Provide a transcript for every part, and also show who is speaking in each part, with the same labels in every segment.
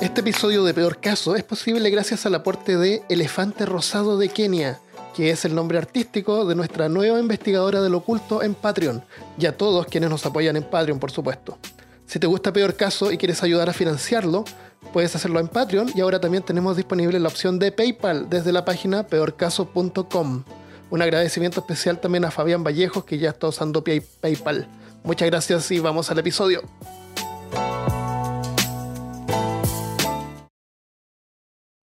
Speaker 1: Este episodio de Peor Caso es posible gracias al aporte de Elefante Rosado de Kenia, que es el nombre artístico de nuestra nueva investigadora del oculto en Patreon, y a todos quienes nos apoyan en Patreon, por supuesto. Si te gusta Peor Caso y quieres ayudar a financiarlo, puedes hacerlo en Patreon y ahora también tenemos disponible la opción de PayPal desde la página peorcaso.com. Un agradecimiento especial también a Fabián Vallejos que ya está usando Pay- PayPal. Muchas gracias y vamos al episodio.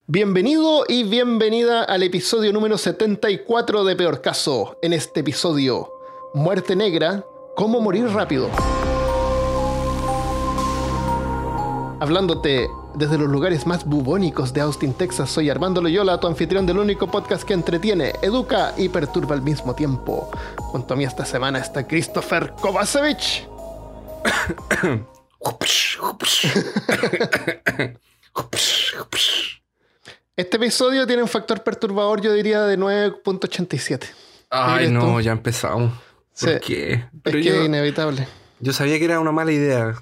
Speaker 1: Bienvenido y bienvenida al episodio número 74 de Peor Caso. En este episodio, Muerte Negra, cómo morir rápido. Hablándote desde los lugares más bubónicos de Austin, Texas, soy Armando Loyola, tu anfitrión del único podcast que entretiene, educa y perturba al mismo tiempo. Junto a mí esta semana está Christopher Kovacevic. Este episodio tiene un factor perturbador, yo diría, de 9.87.
Speaker 2: Ay, no,
Speaker 1: tú?
Speaker 2: ya empezamos. ¿Por
Speaker 1: Sí.
Speaker 2: qué?
Speaker 1: Es que es inevitable.
Speaker 2: yo sabía que era una mala idea.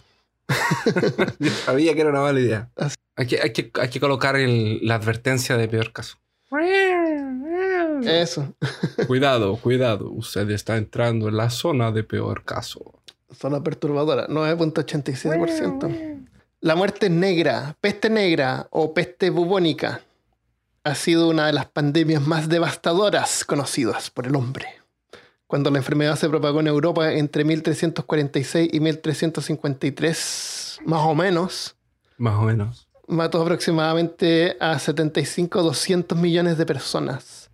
Speaker 2: Yo sabía que era una mala idea. Hay que, hay que, hay que colocar el- la advertencia de peor caso.
Speaker 1: Eso.
Speaker 2: cuidado, cuidado. Usted está entrando en la zona de peor caso.
Speaker 1: Zona perturbadora, 9.87%. La muerte negra, peste negra o peste bubónica ha sido una de las pandemias más devastadoras conocidas por el hombre. Cuando la enfermedad se propagó en Europa entre 1346 y 1353, más o menos,
Speaker 2: Más o menos.
Speaker 1: mató aproximadamente a 75 200 millones de personas.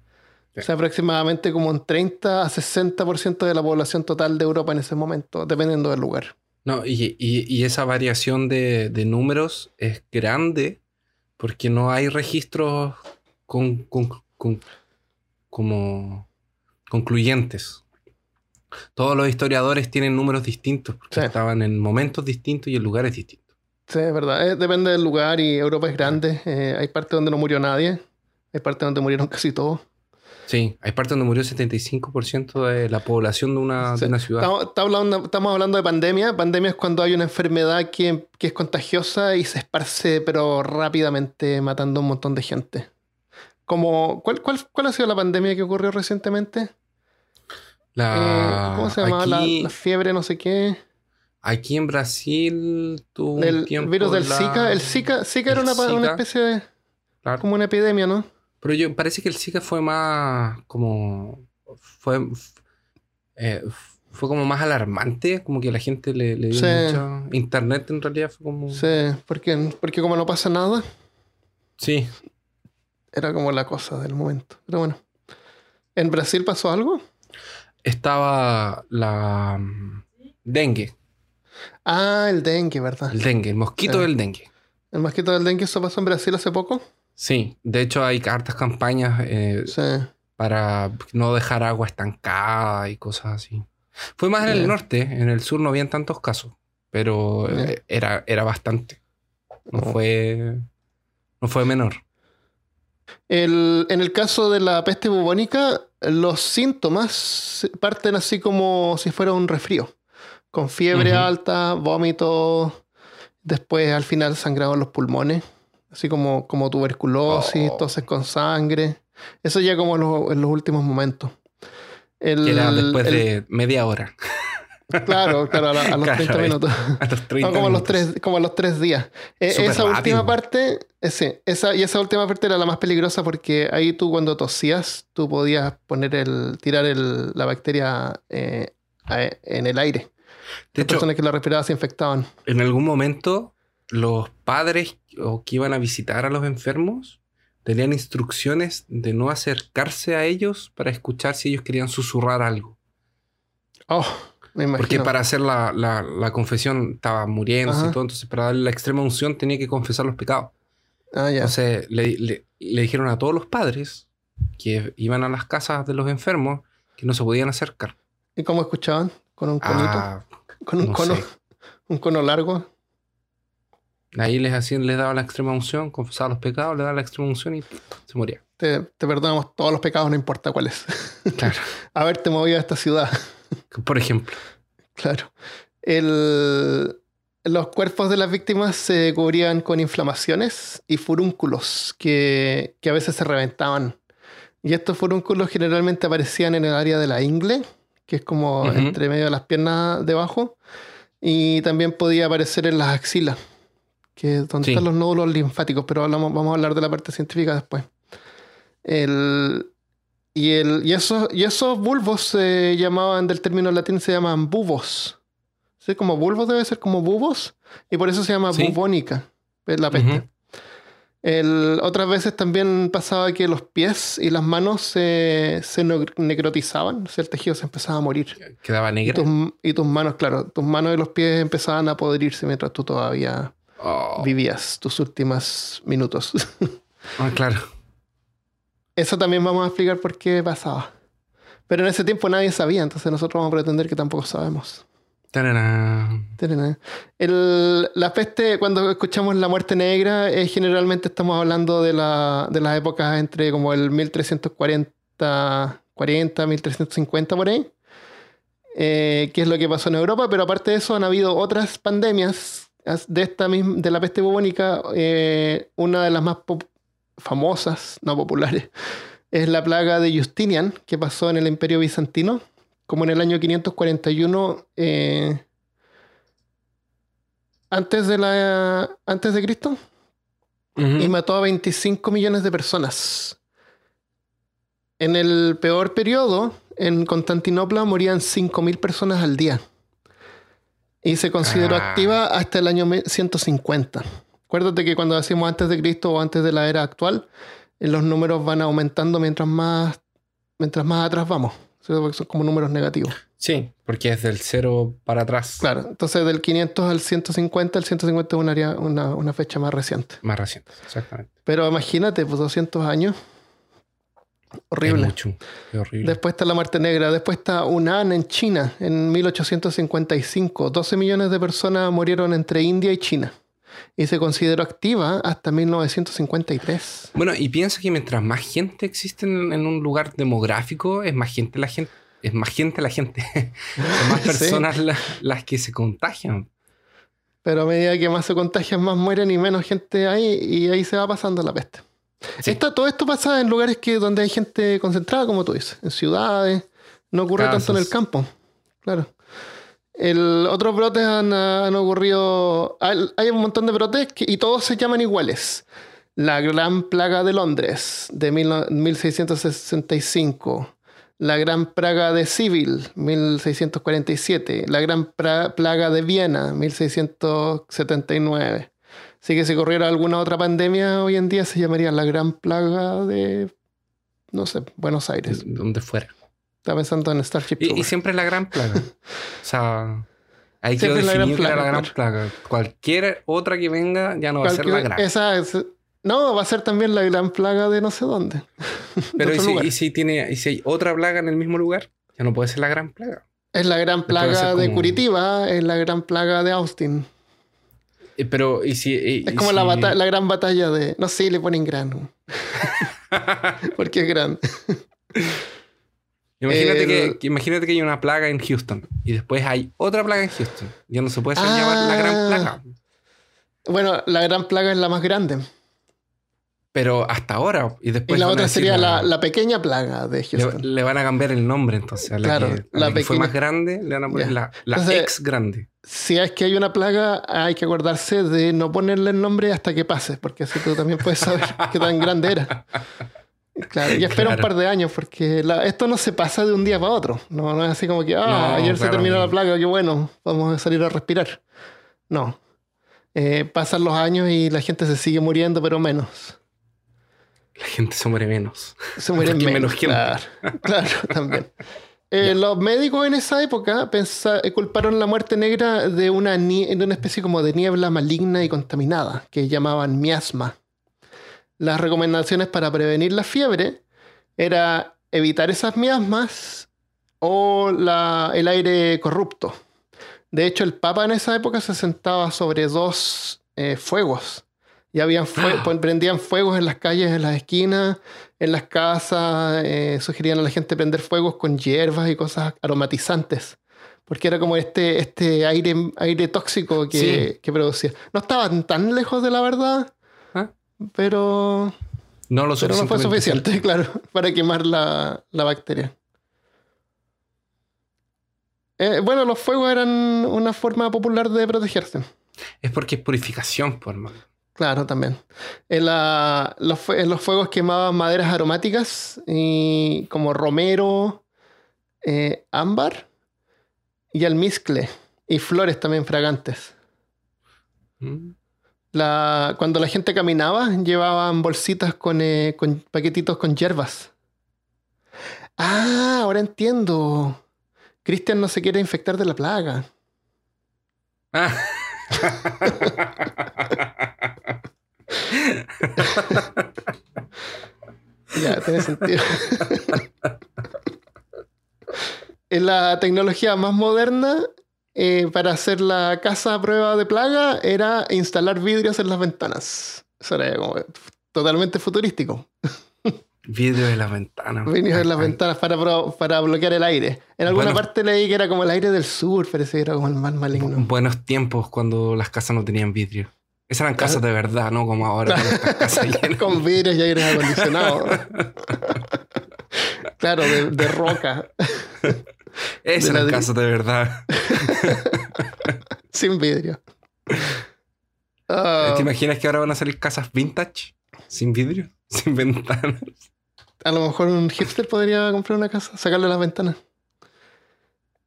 Speaker 2: Sí.
Speaker 1: O sea, aproximadamente como un 30 a 60% de la población total de Europa en ese momento, dependiendo del lugar.
Speaker 2: No, y, y- y esa variación de, de números es grande porque no hay registros con, con- con- como concluyentes. Todos los historiadores tienen números distintos porque
Speaker 1: Sí.
Speaker 2: estaban en momentos distintos y en lugares distintos.
Speaker 1: Sí, es verdad. Eh, depende del lugar y Europa es grande. Eh, hay partes donde no murió nadie. Hay partes donde murieron casi todos.
Speaker 2: Sí, hay partes donde murió el 75% de la población de una,
Speaker 1: Sí.
Speaker 2: de una ciudad.
Speaker 1: Estamos, hablando, estamos hablando de pandemia. Pandemia es cuando hay una enfermedad que, que es contagiosa y se esparce, pero rápidamente, matando a un montón de gente. Como, ¿cuál, cuál, cuál ha sido la pandemia que ocurrió recientemente?
Speaker 2: La-
Speaker 1: Eh, ¿Cómo se llamaba? La,
Speaker 2: Aquí,
Speaker 1: la fiebre, no sé qué.
Speaker 2: aquí en Brasil tuvo un
Speaker 1: El
Speaker 2: tiempo
Speaker 1: virus del
Speaker 2: la-
Speaker 1: Zika. El Zika, Zika era una, especie de.
Speaker 2: Claro.
Speaker 1: como una epidemia, ¿no?
Speaker 2: Pero yo parece que el Zika fue más como fue eh, fue como más alarmante, como que la gente le, le dio
Speaker 1: Sí.
Speaker 2: mucho internet en realidad fue como
Speaker 1: Sí, porque, porque como no pasa nada,
Speaker 2: sí,
Speaker 1: era como la cosa del momento. Pero bueno. ¿En Brasil pasó algo?
Speaker 2: Estaba la mm, dengue,
Speaker 1: Ah, el dengue, ¿verdad?
Speaker 2: el dengue, el mosquito
Speaker 1: Sí.
Speaker 2: del dengue.
Speaker 1: El mosquito del dengue, eso pasó en Brasil hace poco.
Speaker 2: Sí, de hecho hay hartas campañas eh,
Speaker 1: Sí.
Speaker 2: para no dejar agua estancada y cosas así. Fue más en el norte, en el sur no habían tantos casos, pero eh, era, era bastante. No
Speaker 1: Oh.
Speaker 2: fue no fue menor.
Speaker 1: El- en el caso de la peste bubónica, los síntomas parten así como si fuera un resfrío. Con fiebre alta, vómito, después al final sangrado en los pulmones, así como, como tuberculosis,
Speaker 2: Oh.
Speaker 1: toses con sangre. Eso ya como lo- en los últimos momentos. El-
Speaker 2: Que era después
Speaker 1: el-
Speaker 2: de media hora.
Speaker 1: Claro, claro, a, la- a los
Speaker 2: Cada
Speaker 1: 30
Speaker 2: vez.
Speaker 1: minutos.
Speaker 2: A los 30
Speaker 1: No, como a los
Speaker 2: minutos.
Speaker 1: tres, como a los tres días. Eh,
Speaker 2: Súper
Speaker 1: esa
Speaker 2: rápido.
Speaker 1: última parte, eh, sí, esa, y esa última parte era la más peligrosa porque ahí tú cuando tosías, tú podías poner el, tirar el, la bacteria eh, en el aire.
Speaker 2: De
Speaker 1: Las
Speaker 2: hecho,
Speaker 1: personas que la respiraban se infectaban.
Speaker 2: en algún momento, los padres o que iban a visitar a los enfermos tenían instrucciones de no acercarse a ellos para escuchar si ellos querían susurrar algo.
Speaker 1: Oh, me imagino.
Speaker 2: Porque para hacer la, la- la confesión estaba muriendo y todo, entonces para darle la extrema unción tenía que confesar los pecados.
Speaker 1: Ah, ya.
Speaker 2: Entonces le, le- le dijeron a todos los padres que iban a las casas de los enfermos que no se podían acercar.
Speaker 1: ¿Y cómo escuchaban? ¿Con un conito?
Speaker 2: Ah,
Speaker 1: ¿Con un
Speaker 2: no
Speaker 1: cono?
Speaker 2: sé.
Speaker 1: ¿Un cono largo?
Speaker 2: ahí les hacían, les daba la extrema unción, confesaba los pecados, le daba la extrema unción y se moría.
Speaker 1: Te, te perdonamos todos los pecados, no importa cuáles.
Speaker 2: Claro.
Speaker 1: Haberte movido a esta ciudad.
Speaker 2: Por ejemplo.
Speaker 1: Claro. El... los cuerpos de las víctimas se cubrían con inflamaciones y furúnculos que, que a veces se reventaban. Y estos furúnculos generalmente aparecían en el área de la ingle, que es como entre medio de las piernas debajo, y también podía aparecer en las axilas, que es donde
Speaker 2: Sí.
Speaker 1: están los nódulos linfáticos, pero hablamos, vamos a hablar de la parte científica después. El, y, el, y, esos, y esos bulbos se llamaban, del término latín, se llaman bubos. ¿Sí? Como bulbos debe ser como bubos, y por eso se llama
Speaker 2: Sí.
Speaker 1: bubónica, la peste. El- otras veces también pasaba que los pies y las manos se, se necrotizaban, o sea, el tejido se empezaba a morir.
Speaker 2: Quedaba
Speaker 1: Y tus, y tus manos, claro, tus manos y los pies empezaban a podrirse mientras tú todavía
Speaker 2: Oh.
Speaker 1: vivías tus últimos minutos.
Speaker 2: Ah, claro.
Speaker 1: Eso también vamos a explicar por qué pasaba. Pero en ese tiempo nadie sabía, entonces nosotros vamos a pretender que tampoco sabemos. El- la peste, cuando escuchamos la muerte negra, eh, generalmente estamos hablando de, la, de las épocas entre como el 1340, 40, 1350 por ahí, eh, que es lo que pasó en Europa, pero aparte de eso han habido otras pandemias as- de, esta misma, de la peste bubónica, eh, una de las más pop- famosas, no populares, es la plaga de Justinian, que pasó en el Imperio Bizantino, como en el año 541 eh, antes de la antes de Cristo y mató a 25 millones de personas. En el peor periodo, en Constantinopla morían 5.000 personas al día. Y se consideró
Speaker 2: Ah.
Speaker 1: activa hasta el año me- 150. Acuérdate que cuando decimos antes de Cristo o antes de la era actual, eh, los números van aumentando mientras más, mientras más atrás vamos. Porque son como números negativos.
Speaker 2: Sí, porque es del cero para atrás.
Speaker 1: Claro, entonces del 500 al 150, el 150 es un área- una, una fecha más reciente.
Speaker 2: Más reciente, exactamente.
Speaker 1: Pero imagínate, pues 200 años.
Speaker 2: Es
Speaker 1: Horrible.
Speaker 2: mucho. Es horrible.
Speaker 1: Después está la muerte negra. Después está Hunan en China en 1855. 12 millones de personas murieron entre India y China. Y se consideró activa hasta 1953.
Speaker 2: Bueno, y piensa que mientras más gente existe en, en un lugar demográfico, es más gente la gente. Es más gente la gente. Son más
Speaker 1: Sí.
Speaker 2: personas la- las que se contagian.
Speaker 1: Pero a medida que más se contagian, más mueren y menos gente hay. Y ahí se va pasando la peste.
Speaker 2: Sí.
Speaker 1: Esto- todo esto pasa en lugares que, donde hay gente concentrada, como tú dices. En ciudades. No ocurre tanto en el campo. Claro. El, otros brotes han, han ocurrido. Hay, un montón de brotes y todos se llaman iguales. La Gran Plaga de Londres de mil no- 1665. La Gran Plaga de Civil, 1647. La Gran Plaga de Viena, 1679. Así que si corriera alguna otra pandemia hoy en día se llamaría la Gran Plaga de, no sé, Buenos Aires.
Speaker 2: Donde fuera.
Speaker 1: Estaba pensando en Starship
Speaker 2: Y, y siempre es la gran plaga. O sea,
Speaker 1: la gran
Speaker 2: definido que era la
Speaker 1: plaga,
Speaker 2: gran plaga. Cualquier otra que venga ya no va a ser la gran.
Speaker 1: esa es- no, va a ser también la Gran Plaga de no sé dónde.
Speaker 2: Pero ¿y si, y si tiene, y si hay otra plaga en el mismo lugar? Ya no puede ser la gran plaga.
Speaker 1: Es la Gran Plaga de Curitiba, es la Gran Plaga de Austin.
Speaker 2: Eh, Pero, ¿y si.
Speaker 1: Es como
Speaker 2: si-
Speaker 1: la, la gran batalla de... No sé, le ponen grano. Porque es grande.
Speaker 2: Imagínate,
Speaker 1: El-
Speaker 2: que, imagínate que hay una plaga en Houston y después hay otra plaga en Houston. Ya no se puede hacer llamar la gran
Speaker 1: Ah.
Speaker 2: plaga.
Speaker 1: Bueno, la Gran Plaga es la más grande.
Speaker 2: Pero hasta ahora. Y
Speaker 1: Y
Speaker 2: después.
Speaker 1: la
Speaker 2: van a
Speaker 1: otra sería la, la pequeña plaga de Houston.
Speaker 2: le van a cambiar el nombre entonces. A la
Speaker 1: Claro,
Speaker 2: que, a
Speaker 1: la
Speaker 2: la que fue más grande le van a poner la, la
Speaker 1: Entonces-
Speaker 2: ex grande.
Speaker 1: Si es que hay una plaga, hay que acordarse de no ponerle el nombre hasta que pase, porque así tú también puedes saber qué tan grande era. Claro, y espera un par de años, porque la- esto no se pasa de un día para otro. No, no es así como que, ah,
Speaker 2: No,
Speaker 1: ayer se terminó la plaga, qué bueno, vamos a salir a respirar. No. Eh, pasan los años y la gente se sigue muriendo, pero menos.
Speaker 2: La gente se muere menos.
Speaker 1: Se
Speaker 2: hay
Speaker 1: menos.
Speaker 2: menos gente.
Speaker 1: Claro, claro, también. Eh, los médicos en esa época pensa- eh, culparon la muerte negra de una, de una especie como de niebla maligna y contaminada, que llamaban miasma. Las recomendaciones para prevenir la fiebre era evitar esas miasmas o la- el aire corrupto. De hecho, el Papa en esa época se sentaba sobre dos eh, fuegos. Y habían fue-
Speaker 2: Ah.
Speaker 1: prendían fuegos en las calles, en las esquinas, en las casas. eh, sugerían a la gente prender fuegos con hierbas y cosas aromatizantes Porque era como este, este aire, aire tóxico que, que producía. No estaban tan lejos de la verdad. Pero,
Speaker 2: No lo
Speaker 1: pero no fue suficiente, claro, para quemar la, la bacteria. Eh, bueno, los fuegos eran una forma popular de protegerse.
Speaker 2: Es porque es purificación, pues, hermano.
Speaker 1: Claro, también. En, la- los, fue- en los fuegos quemaban maderas aromáticas y como romero, eh, ámbar y almizcle y flores también fragantes.
Speaker 2: Mm.
Speaker 1: La, cuando la gente caminaba, llevaban bolsitas con, eh, con paquetitos con hierbas. Ah, ahora entiendo. Cristian no se quiere infectar de la plaga.
Speaker 2: Ah.
Speaker 1: Ya, tiene sentido. en la tecnología más moderna, eh, para hacer la casa a prueba de plaga, era instalar vidrios en las ventanas. Eso era como totalmente futurístico.
Speaker 2: Vidrio de las ventanas.
Speaker 1: Vidrios en las ventanas para, para bloquear el aire. En alguna
Speaker 2: Bueno.
Speaker 1: parte leí que era como el aire del sur, parece que era como el más maligno.
Speaker 2: Buenos tiempos cuando las casas no tenían vidrio. Esas eran casas de verdad, ¿no? Como ahora con casas
Speaker 1: vidrios y aire acondicionado. claro, de, de roca,
Speaker 2: Esas
Speaker 1: de
Speaker 2: eran
Speaker 1: ladrillo.
Speaker 2: casas de verdad.
Speaker 1: sin vidrio. Ah,
Speaker 2: ¿Te imaginas que ahora van a salir casas vintage? Sin vidrio, sin ventanas.
Speaker 1: a lo mejor un hipster podría comprar una casa, sacarle las ventanas.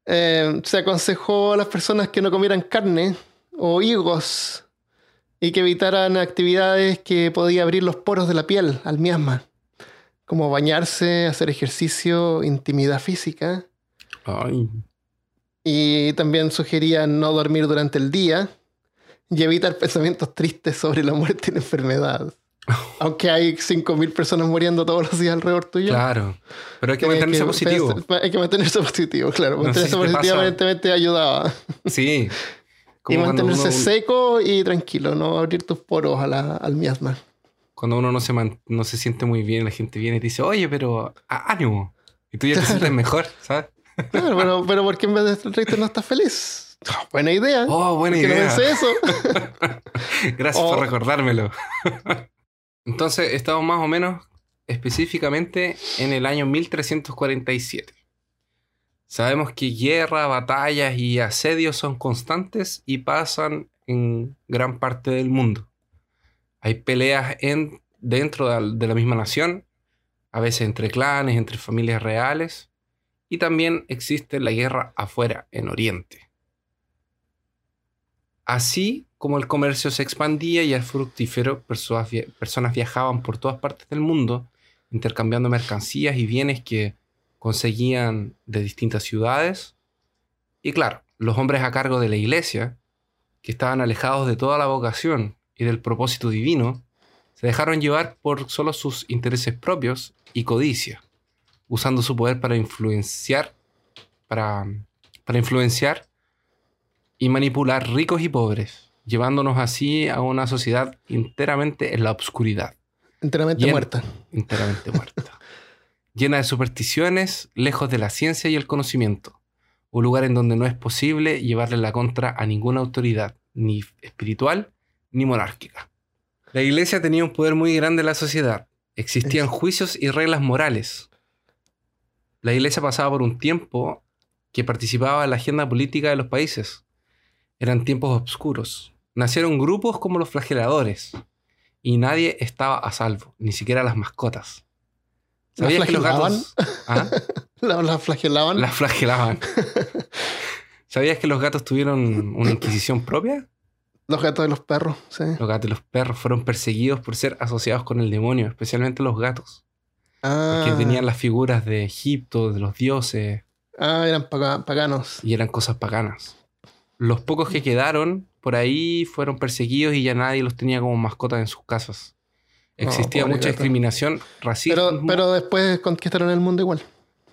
Speaker 1: Eh, se aconsejó a las personas que no comieran carne o higos y que evitaran actividades que podían abrir los poros de la piel al miasma, como bañarse, hacer ejercicio, intimidad física.
Speaker 2: Ay,
Speaker 1: Y también sugerían no dormir durante el día y evitar pensamientos tristes sobre la muerte y la enfermedad. Aunque hay 5.000 personas muriendo todos los días alrededor tuyo.
Speaker 2: claro. Pero hay que
Speaker 1: Hay
Speaker 2: mantenerse
Speaker 1: que
Speaker 2: positivo.
Speaker 1: hay que mantenerse positivo, claro.
Speaker 2: No sé
Speaker 1: Mantenerse
Speaker 2: si
Speaker 1: positivo aparentemente ayudaba.
Speaker 2: Sí.
Speaker 1: y
Speaker 2: Como
Speaker 1: mantenerse
Speaker 2: uno,
Speaker 1: seco y tranquilo, no abrir tus poros a la- al miasma.
Speaker 2: cuando uno no se, man- no se siente muy bien, la gente viene y te dice, oye, pero ánimo. Y tú ya te sientes mejor, ¿sabes?
Speaker 1: Claro, pero, pero ¿por qué en vez de triste no estás feliz? Ah, buena idea.
Speaker 2: Oh, buena
Speaker 1: ¿Por qué no
Speaker 2: idea.
Speaker 1: pensé eso?
Speaker 2: Gracias
Speaker 1: Oh.
Speaker 2: por recordármelo. Entonces, estamos más o menos específicamente en el año 1347. Sabemos que guerra, batallas y asedios son constantes y pasan en gran parte del mundo. Hay peleas en, dentro de de la misma nación, a veces entre clanes, entre familias reales, y también existe la guerra afuera, en Oriente. Así como el comercio se expandía y el fructífero, personas viajaban por todas partes del mundo, intercambiando mercancías y bienes que conseguían de distintas ciudades. Y claro, los hombres a cargo de la iglesia, que estaban alejados de toda la vocación y del propósito divino, se dejaron llevar por solo sus intereses propios y codicia, usando su poder para influenciar, para, para influenciar y manipular ricos y pobres, llevándonos así a una sociedad enteramente en la oscuridad,
Speaker 1: Enteramente
Speaker 2: Bien.
Speaker 1: muerta.
Speaker 2: enteramente muerta, llena de supersticiones, lejos de la ciencia y el conocimiento, un lugar en donde no es posible llevarle la contra a ninguna autoridad, ni espiritual ni monárquica. La iglesia tenía un poder muy grande en la sociedad, existían juicios y reglas morales. La iglesia pasaba por un tiempo que participaba en la agenda política de los países. Eran tiempos oscuros. Nacieron grupos como los flageladores y nadie estaba a salvo, ni siquiera las mascotas.
Speaker 1: ¿Las
Speaker 2: ¿Sabías que los gatos ¿Ah?
Speaker 1: La, la flagelaban.
Speaker 2: las flagelaban? ¿Sabías que los gatos tuvieron una inquisición propia?
Speaker 1: Los gatos de los perros, sí.
Speaker 2: Los gatos y los perros fueron perseguidos por ser asociados con el demonio, especialmente los gatos,
Speaker 1: Ah,
Speaker 2: que tenían las figuras de Egipto, de los dioses,
Speaker 1: ah, eran paga- paganos.
Speaker 2: y eran cosas paganas. Los pocos que quedaron por ahí fueron perseguidos y ya nadie los tenía como mascotas en sus casas. Existía
Speaker 1: pobre
Speaker 2: mucha
Speaker 1: gato.
Speaker 2: discriminación, racismo.
Speaker 1: Pero, pero después conquistaron el mundo igual.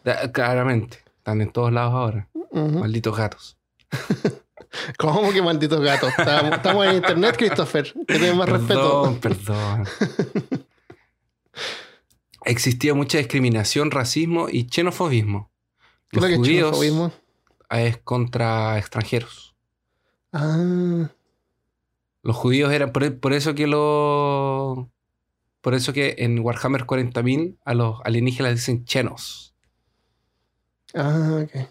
Speaker 2: Da- Claramente, están en todos lados ahora. Malditos gatos.
Speaker 1: ¿Cómo que malditos gatos? Estamos, estamos en internet, Christopher. Que más respeto.
Speaker 2: Perdón, perdón. Existía mucha discriminación, racismo y xenofobismo.
Speaker 1: ¿Qué es
Speaker 2: Los
Speaker 1: es
Speaker 2: judíos,
Speaker 1: xenofobismo?
Speaker 2: es contra extranjeros.
Speaker 1: Ah,
Speaker 2: Los judíos eran. Por, por eso que lo. Por eso que en Warhammer 40.000 a los alienígenas les dicen chenos.
Speaker 1: ah, ok.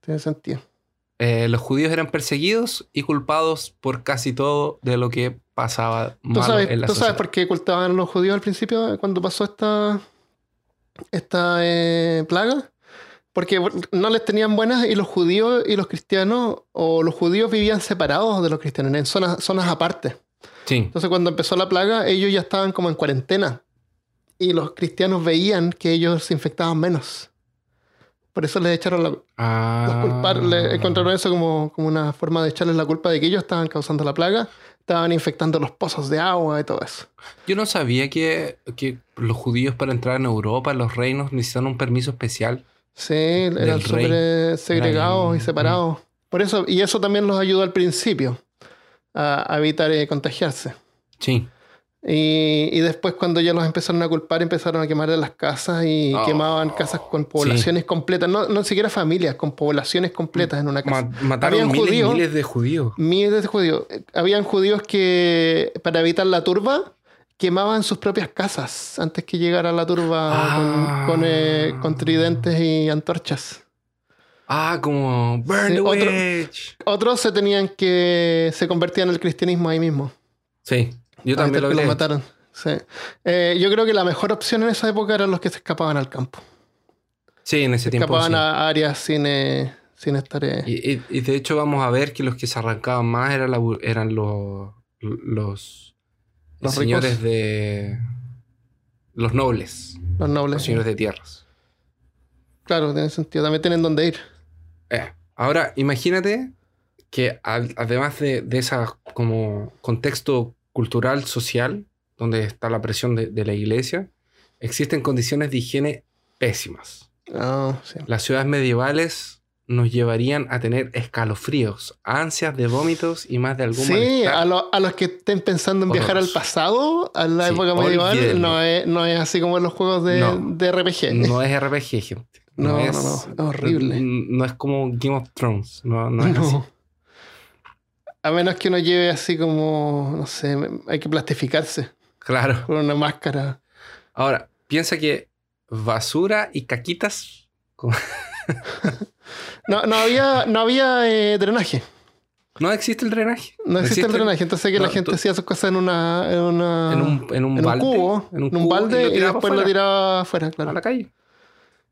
Speaker 1: Tiene sentido.
Speaker 2: Eh, los judíos eran perseguidos y culpados por casi todo de lo que pasaba
Speaker 1: ¿Tú
Speaker 2: malo
Speaker 1: sabes,
Speaker 2: en la
Speaker 1: ¿tú sabes por qué ocultaban a los judíos al principio cuando pasó esta, esta eh, plaga? Porque no les tenían buenas y los judíos y los cristianos, o los judíos vivían separados de los cristianos, en zonas, zonas aparte.
Speaker 2: Sí.
Speaker 1: Entonces cuando empezó la plaga, ellos ya estaban como en cuarentena. Y los cristianos veían que ellos se infectaban menos. Por eso les echaron la,
Speaker 2: Ah.
Speaker 1: los culpar- le encontraron eso como, como una forma de echarles la culpa de que ellos estaban causando la plaga, estaban infectando los pozos de agua y todo eso.
Speaker 2: Yo no sabía que, que los judíos para entrar en Europa, los reinos, necesitan un permiso especial.
Speaker 1: Sí, eran súper eh, segregados y separados. Por eso, y eso también los ayudó al principio a, a evitar eh, contagiarse.
Speaker 2: Sí.
Speaker 1: Y, y después cuando ya los empezaron a culpar, empezaron a quemar las casas y
Speaker 2: Oh,
Speaker 1: quemaban casas con poblaciones completas, no, no siquiera familias, con poblaciones completas en una casa.
Speaker 2: Ma- mataron
Speaker 1: Habían
Speaker 2: miles
Speaker 1: judíos.
Speaker 2: miles de judíos.
Speaker 1: Miles de judíos. Habían judíos que, para evitar la turba, quemaban sus propias casas antes que llegara la turba
Speaker 2: Ah.
Speaker 1: con, con, eh, con tridentes y antorchas.
Speaker 2: Ah, como Burn
Speaker 1: Sí,
Speaker 2: the
Speaker 1: otro-. Otros se tenían que. se convertían en el cristianismo ahí mismo.
Speaker 2: Sí, yo también lo
Speaker 1: que los mataron. Sí. Eh, yo creo que la mejor opción en esa época eran los que se escapaban al campo.
Speaker 2: Sí, en ese tiempo.
Speaker 1: escapaban
Speaker 2: sí.
Speaker 1: a áreas sin, eh, sin estar. eh,
Speaker 2: Y, y- y de hecho vamos a ver que los que se arrancaban más eran, la eran los, los,
Speaker 1: Los
Speaker 2: señores
Speaker 1: ricos.
Speaker 2: de... Los nobles,
Speaker 1: los nobles.
Speaker 2: los señores de tierras.
Speaker 1: Claro, tiene sentido. También tienen dónde ir.
Speaker 2: Eh, Ahora, imagínate que al- además de, de ese como contexto cultural, social, donde está la presión de, de la iglesia, existen condiciones de higiene pésimas.
Speaker 1: Ah, sí.
Speaker 2: Las ciudades medievales nos llevarían a tener escalofríos, ansias de vómitos y más de algún
Speaker 1: Sí, a, lo- a los que estén pensando en viajar al pasado, a la
Speaker 2: Sí,
Speaker 1: época medieval, no es, no es así como en los juegos de,
Speaker 2: No.
Speaker 1: de RPG.
Speaker 2: No es RPG, gente.
Speaker 1: No, no,
Speaker 2: es,
Speaker 1: no, es horrible.
Speaker 2: No es como Game of Thrones. No, no es
Speaker 1: No.
Speaker 2: así.
Speaker 1: A menos que uno lleve así como, no sé, hay que plastificarse
Speaker 2: Claro.
Speaker 1: con una máscara.
Speaker 2: Ahora, piensa que basura y caquitas.
Speaker 1: No, no había, no había eh, drenaje.
Speaker 2: No existe el drenaje.
Speaker 1: No existe el drenaje. Entonces que la gente
Speaker 2: tú-
Speaker 1: hacía sus cosas en una, en una
Speaker 2: En un, en un
Speaker 1: en un
Speaker 2: balde.
Speaker 1: cubo, en un,
Speaker 2: cubo
Speaker 1: balde y, después lo tiraba afuera,
Speaker 2: a
Speaker 1: claro.
Speaker 2: la calle.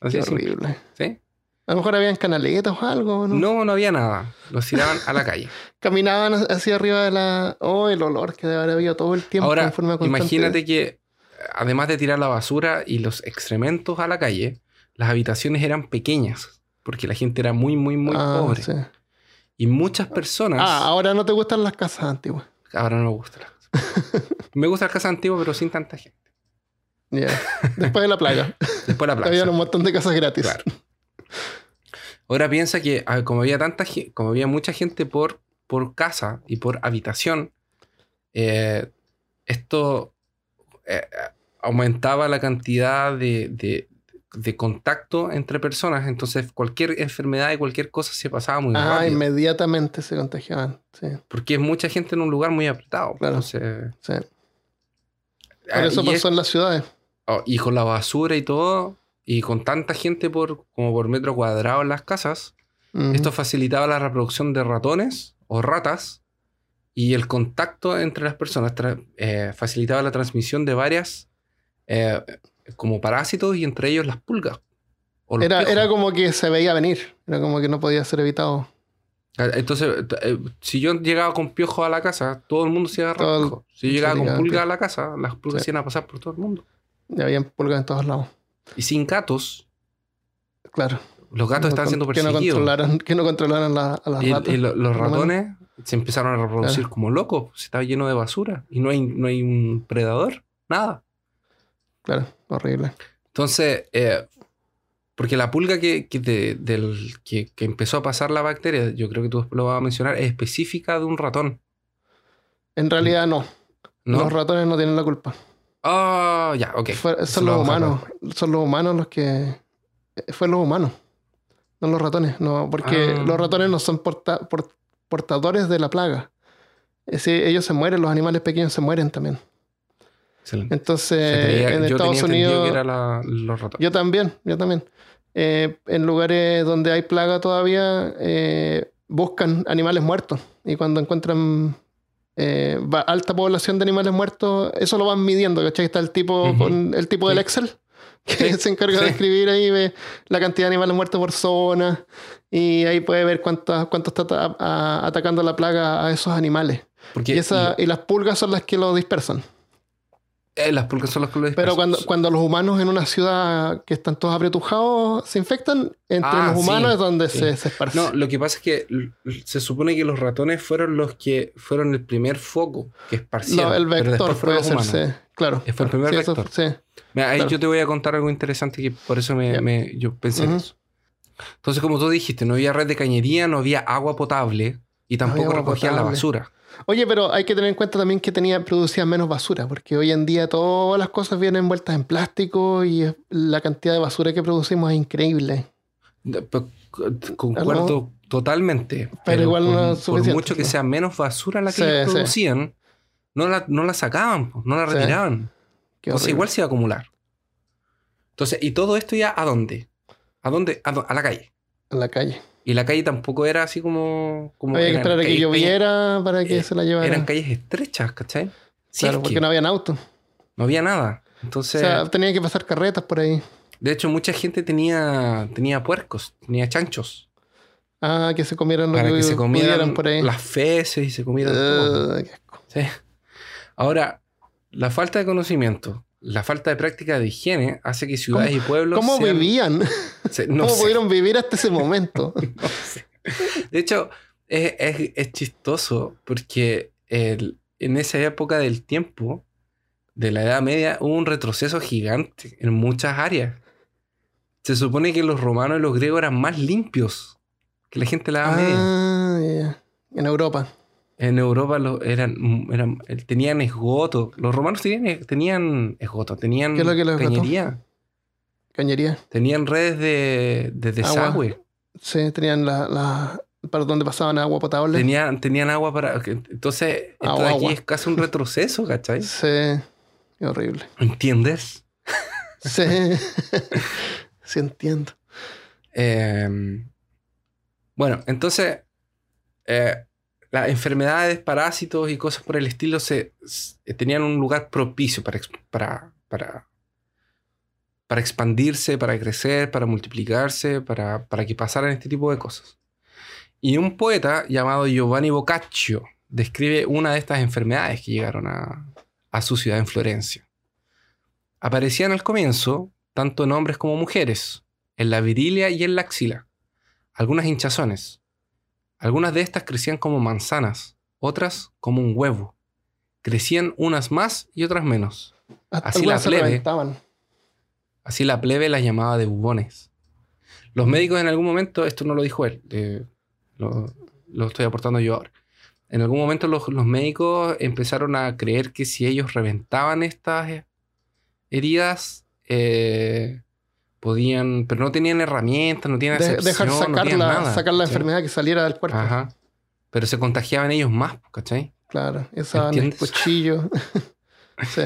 Speaker 2: Así
Speaker 1: Qué horrible.
Speaker 2: ¿sí?
Speaker 1: A lo mejor habían canaletas o algo, ¿no?
Speaker 2: No, no había nada. Los tiraban a la calle.
Speaker 1: Caminaban hacia arriba de la... Oh, el olor que debe haber habido todo el tiempo
Speaker 2: Ahora,
Speaker 1: en forma
Speaker 2: imagínate que además de tirar la basura y los excrementos a la calle, las habitaciones eran pequeñas. Porque la gente era muy, muy, muy
Speaker 1: Ah,
Speaker 2: pobre.
Speaker 1: sí.
Speaker 2: Y muchas personas.
Speaker 1: Ah, ahora no te gustan las casas antiguas.
Speaker 2: Ahora no me gusta la casa. me gusta la casa antigua, pero sin tanta gente.
Speaker 1: Ya. Después de la playa.
Speaker 2: Después la
Speaker 1: Había
Speaker 2: plaza.
Speaker 1: un montón de casas gratis.
Speaker 2: Claro. Ahora piensa que ah, como había tanta como había mucha gente por, por casa y por habitación, eh, esto eh, aumentaba la cantidad de, de- de contacto entre personas. Entonces cualquier enfermedad y cualquier cosa se pasaba muy
Speaker 1: Ah,
Speaker 2: rápido.
Speaker 1: inmediatamente se contagiaban. Sí,
Speaker 2: Porque es mucha gente en un lugar muy apretado.
Speaker 1: Claro.
Speaker 2: Entonces,
Speaker 1: sí. Por
Speaker 2: ah,
Speaker 1: eso pasó
Speaker 2: es-
Speaker 1: en las ciudades.
Speaker 2: Oh, y con la basura y todo, y con tanta gente por, como por metro cuadrado en las casas,
Speaker 1: Ujú.
Speaker 2: esto facilitaba la reproducción de ratones o ratas y el contacto entre las personas eh, facilitaba la transmisión de varias eh, como parásitos y entre ellos las pulgas. o
Speaker 1: Era, era como que se veía venir. Era como que no podía ser evitado.
Speaker 2: Ah, Entonces, eh, si yo llegaba con piojos a la casa, todo el mundo se iba a. Si yo llegaba con pulgas a la casa, las pulgas
Speaker 1: Sí.
Speaker 2: iban a pasar por todo el mundo.
Speaker 1: Y habían pulgas en todos lados.
Speaker 2: Y sin gatos,
Speaker 1: Claro.
Speaker 2: los gatos
Speaker 1: No con-
Speaker 2: siendo
Speaker 1: que no
Speaker 2: perseguidos.
Speaker 1: controlaran, que no controlaran la- a las
Speaker 2: Y,
Speaker 1: ratas.
Speaker 2: y lo- los ratones se empezaron a reproducir
Speaker 1: Claro.
Speaker 2: como locos. Se estaba lleno de basura y no hay, no hay un predador, nada.
Speaker 1: Claro, horrible.
Speaker 2: Entonces, eh, porque la pulga que, que, de- del, que, que empezó a pasar la bacteria, yo creo que tú lo vas a mencionar, es específica de un ratón.
Speaker 1: En realidad no.
Speaker 2: ¿no?
Speaker 1: Los ratones no tienen la culpa.
Speaker 2: Ah, ya, ok.
Speaker 1: Fue- son
Speaker 2: lo
Speaker 1: los humanos. Son los humanos los que. eh, Fue los humanos. no los ratones, no, porque
Speaker 2: Ah.
Speaker 1: los ratones no son porta- por- portadores de la plaga. Es decir, ellos se mueren, los animales pequeños se mueren también.
Speaker 2: Excelente.
Speaker 1: Entonces,
Speaker 2: creía-
Speaker 1: en Estados Unidos...
Speaker 2: que era la- los ratones.
Speaker 1: Yo también, yo también. Eh, en lugares donde hay plaga todavía, eh, buscan animales muertos. Y cuando encuentran eh, va- alta población de animales muertos, eso lo van midiendo, ¿cachai? Está el tipo con el tipo del. Excel que
Speaker 2: Sí,
Speaker 1: se encarga de escribir ahí ve la cantidad de animales muertos por zona y ahí puede ver cuánto, cuánto está a- atacando la plaga a esos animales.
Speaker 2: Porque
Speaker 1: Y, esa, y las pulgas son las que lo dispersan.
Speaker 2: Eh, las pulgas son las que lo
Speaker 1: Pero
Speaker 2: dispersan.
Speaker 1: cuando, cuando los humanos en una ciudad que están todos apretujados se infectan, entre
Speaker 2: Ah,
Speaker 1: los
Speaker 2: sí,
Speaker 1: humanos es donde
Speaker 2: sí.
Speaker 1: se, se esparce.
Speaker 2: No, lo que pasa es que se supone que los ratones fueron los que fueron el primer foco que esparcieron.
Speaker 1: No, el
Speaker 2: pero
Speaker 1: vector
Speaker 2: los
Speaker 1: ser, sí, claro.
Speaker 2: Fue el primer
Speaker 1: eso-
Speaker 2: vector.
Speaker 1: sí.
Speaker 2: Mira, ahí
Speaker 1: Claro.
Speaker 2: yo te voy a contar algo interesante que por eso me, yo pensé en eso. Entonces, como tú dijiste, no había red de cañería, no había agua potable y tampoco
Speaker 1: agua
Speaker 2: recogían la basura.
Speaker 1: Oye, pero hay que tener en cuenta también que tenía, producían menos basura, porque hoy en día todas las cosas vienen envueltas en plástico y es- la cantidad de basura que producimos es increíble.
Speaker 2: Pues, co- Concuerdo totalmente. Pero,
Speaker 1: igual no
Speaker 2: por,
Speaker 1: es
Speaker 2: por
Speaker 1: suficiente,
Speaker 2: mucho que
Speaker 1: ¿no?
Speaker 2: sea menos basura la que
Speaker 1: Sí,
Speaker 2: ellos
Speaker 1: sí.
Speaker 2: producían, no la, no la sacaban, no la
Speaker 1: Sí.
Speaker 2: retiraban.
Speaker 1: Qué
Speaker 2: Entonces igual se iba a acumular. Entonces, ¿y todo esto ya a dónde? ¿A dónde? A, a la calle.
Speaker 1: En la calle.
Speaker 2: Y la calle tampoco era así como... como
Speaker 1: Había que esperar a que
Speaker 2: calles-
Speaker 1: lloviera para que
Speaker 2: eh,
Speaker 1: se la llevara.
Speaker 2: Eran calles estrechas, ¿cachai? Si
Speaker 1: claro,
Speaker 2: es
Speaker 1: porque
Speaker 2: que
Speaker 1: no habían autos.
Speaker 2: no había nada.
Speaker 1: O
Speaker 2: Entonces,
Speaker 1: sea, tenía que pasar carretas por ahí.
Speaker 2: de hecho, mucha gente tenía, tenía puercos, tenía chanchos.
Speaker 1: Ah, que se comieran lo
Speaker 2: para
Speaker 1: que,
Speaker 2: que se comieran
Speaker 1: por ahí.
Speaker 2: las feces y se comieran todo.
Speaker 1: Qué asco.
Speaker 2: Sí. Ahora, la falta de conocimiento, la falta de práctica de higiene hace que ciudades y pueblos.
Speaker 1: ¿Cómo
Speaker 2: sean-
Speaker 1: vivían?
Speaker 2: se- no
Speaker 1: ¿Cómo
Speaker 2: sé,
Speaker 1: pudieron vivir hasta ese momento?
Speaker 2: no sé. De hecho, es, es- es chistoso porque el- en esa época del tiempo, de la Edad Media, hubo un retroceso gigante en muchas áreas. Se supone que los romanos y los griegos eran más limpios que la gente de la Edad Media.
Speaker 1: ah, ya. En Europa.
Speaker 2: En Europa lo- eran, eran- tenían esgoto. Los romanos tenían, tenían esgoto, tenían
Speaker 1: ¿Qué es lo que es el esgoto?
Speaker 2: cañería,
Speaker 1: Cañería.
Speaker 2: tenían redes de, de desagüe,
Speaker 1: Sí, tenían la, la- para donde pasaban agua potable.
Speaker 2: tenían, tenían agua para... Entonces, esto
Speaker 1: Agua,
Speaker 2: de aquí
Speaker 1: agua.
Speaker 2: es casi un retroceso, ¿cachai?
Speaker 1: Sí. Qué horrible.
Speaker 2: ¿Entiendes?
Speaker 1: Sí. sí entiendo.
Speaker 2: Eh, bueno, entonces, eh, las enfermedades, parásitos y cosas por el estilo se, tenían un lugar propicio para, ex- para, para, para expandirse, para crecer, para multiplicarse, para, para que pasaran este tipo de cosas. Y un poeta llamado Giovanni Boccaccio describe una de estas enfermedades que llegaron a, a su ciudad en Florencia. Aparecían al comienzo tanto en hombres como mujeres, en la virilia y en la axila, algunas hinchazones. Algunas de estas crecían como manzanas, otras como un huevo. Crecían unas más y otras menos.
Speaker 1: Hasta
Speaker 2: Así la plebe. Así la plebe las llamaba de bubones. Los médicos en algún momento, esto no lo dijo él, eh, lo, lo estoy aportando yo ahora. En algún momento los, los médicos empezaron a creer que si ellos reventaban estas heridas, eh, podían, pero no tenían herramientas, no tenían
Speaker 1: De-
Speaker 2: acepción,
Speaker 1: dejar
Speaker 2: no
Speaker 1: sacar,
Speaker 2: tenían
Speaker 1: la,
Speaker 2: nada,
Speaker 1: sacar la
Speaker 2: ¿sí?
Speaker 1: enfermedad que saliera del cuerpo.
Speaker 2: Ajá. Pero se contagiaban ellos más, ¿cachai?
Speaker 1: Claro. Esa el cuchillo. sí.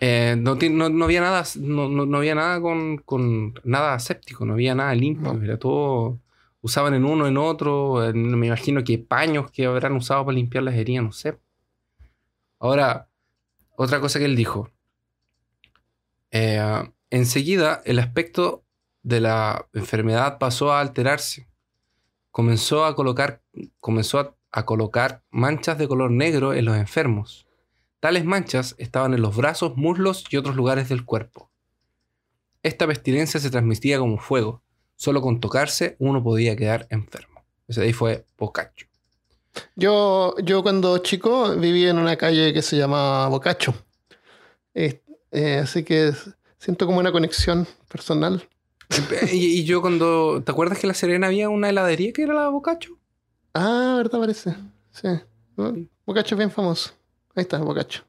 Speaker 2: Eh, no, no, no había nada, no, no- no había nada con, con nada séptico, no había nada limpio,
Speaker 1: No.
Speaker 2: era todo, usaban en uno, en otro, en- me imagino que paños que habrán usado para limpiar las heridas, no sé. Ahora, otra cosa que él dijo, eh, enseguida el aspecto de la enfermedad pasó a alterarse, comenzó a colocar, comenzó a- colocar manchas de color negro en los enfermos. Tales manchas estaban en los brazos, muslos y otros lugares del cuerpo. Esta pestilencia se transmitía como fuego. Solo con tocarse uno podía quedar enfermo. Ese ahí fue Boccaccio.
Speaker 1: Yo, yo cuando chico vivía en una calle que se llama Bocacho. Eh, así que siento como una conexión personal.
Speaker 2: y, y yo cuando... ¿Te acuerdas que en La Serena había una heladería que era la Boccaccio?
Speaker 1: Ah, ¿verdad? Parece. Sí. Bocacho es bien famoso. Ahí está, Bocacho.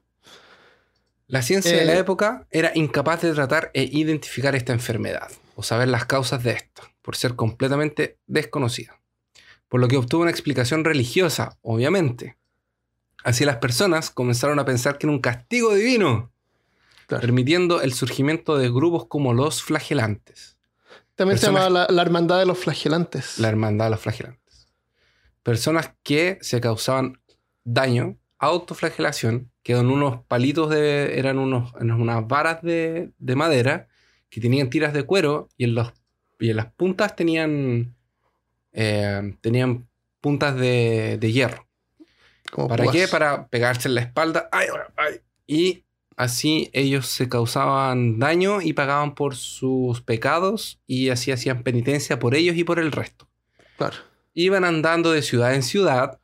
Speaker 2: La ciencia de la
Speaker 1: Eh.
Speaker 2: época era incapaz de tratar e identificar esta enfermedad o saber las causas de esta. por ser completamente desconocida. Por lo que obtuvo una explicación religiosa, obviamente. Así las personas comenzaron a pensar que era un castigo divino,
Speaker 1: Claro.
Speaker 2: permitiendo el surgimiento de grupos como los flagelantes.
Speaker 1: También se
Speaker 2: Personas-
Speaker 1: llamaba la, la hermandad de los flagelantes.
Speaker 2: La hermandad de los flagelantes. Personas que se causaban daño, autoflagelación, que eran unos palitos de. eran unos, unas varas de, de madera que tenían tiras de cuero y en, los, y en las puntas tenían. eh, tenían puntas de, de hierro. ¿Para
Speaker 1: púas.
Speaker 2: qué? Para pegarse en la espalda. ¡Ay, ay! Y así ellos se causaban daño y pagaban por sus pecados y así hacían penitencia por ellos y por el resto.
Speaker 1: Claro.
Speaker 2: Iban andando de ciudad en ciudad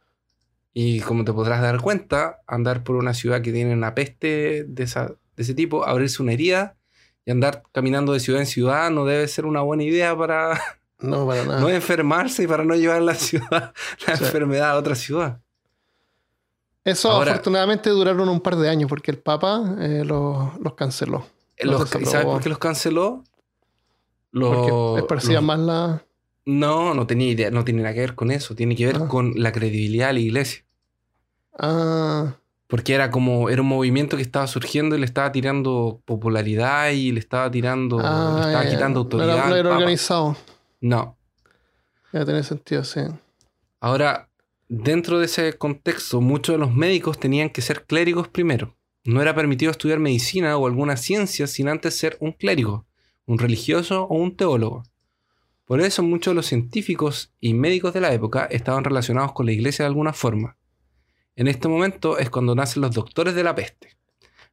Speaker 2: y como te podrás dar cuenta, andar por una ciudad que tiene una peste de, esa- de ese tipo, abrirse una herida y andar caminando de ciudad en ciudad no debe ser una buena idea para
Speaker 1: No, para nada.
Speaker 2: no enfermarse y para no llevar la ciudad, la
Speaker 1: Sí.
Speaker 2: enfermedad a otra ciudad.
Speaker 1: Eso
Speaker 2: Ahora-
Speaker 1: afortunadamente duraron un par de años porque el Papa eh, los los canceló.
Speaker 2: Los-
Speaker 1: Los
Speaker 2: ¿y ¿Sabes por qué los canceló?
Speaker 1: Porque
Speaker 2: Los-
Speaker 1: esparcían
Speaker 2: los-
Speaker 1: más la.
Speaker 2: No, no tenía idea, no tiene nada que ver con eso. Tiene que ver
Speaker 1: Ah.
Speaker 2: con la credibilidad de la iglesia.
Speaker 1: Ah,
Speaker 2: Porque era como, era un movimiento que estaba surgiendo y le estaba tirando popularidad y le estaba tirando,
Speaker 1: ah,
Speaker 2: le estaba quitando
Speaker 1: no
Speaker 2: autoridad.
Speaker 1: era, no era organizado.
Speaker 2: No.
Speaker 1: Ya tiene sentido, sí.
Speaker 2: Ahora, dentro de ese contexto, muchos de los médicos tenían que ser clérigos primero. No era permitido estudiar medicina o alguna ciencia sin antes ser un clérigo, un religioso o un teólogo. Por eso muchos de los científicos y médicos de la época estaban relacionados con la iglesia de alguna forma. En este momento es cuando nacen los doctores de la peste,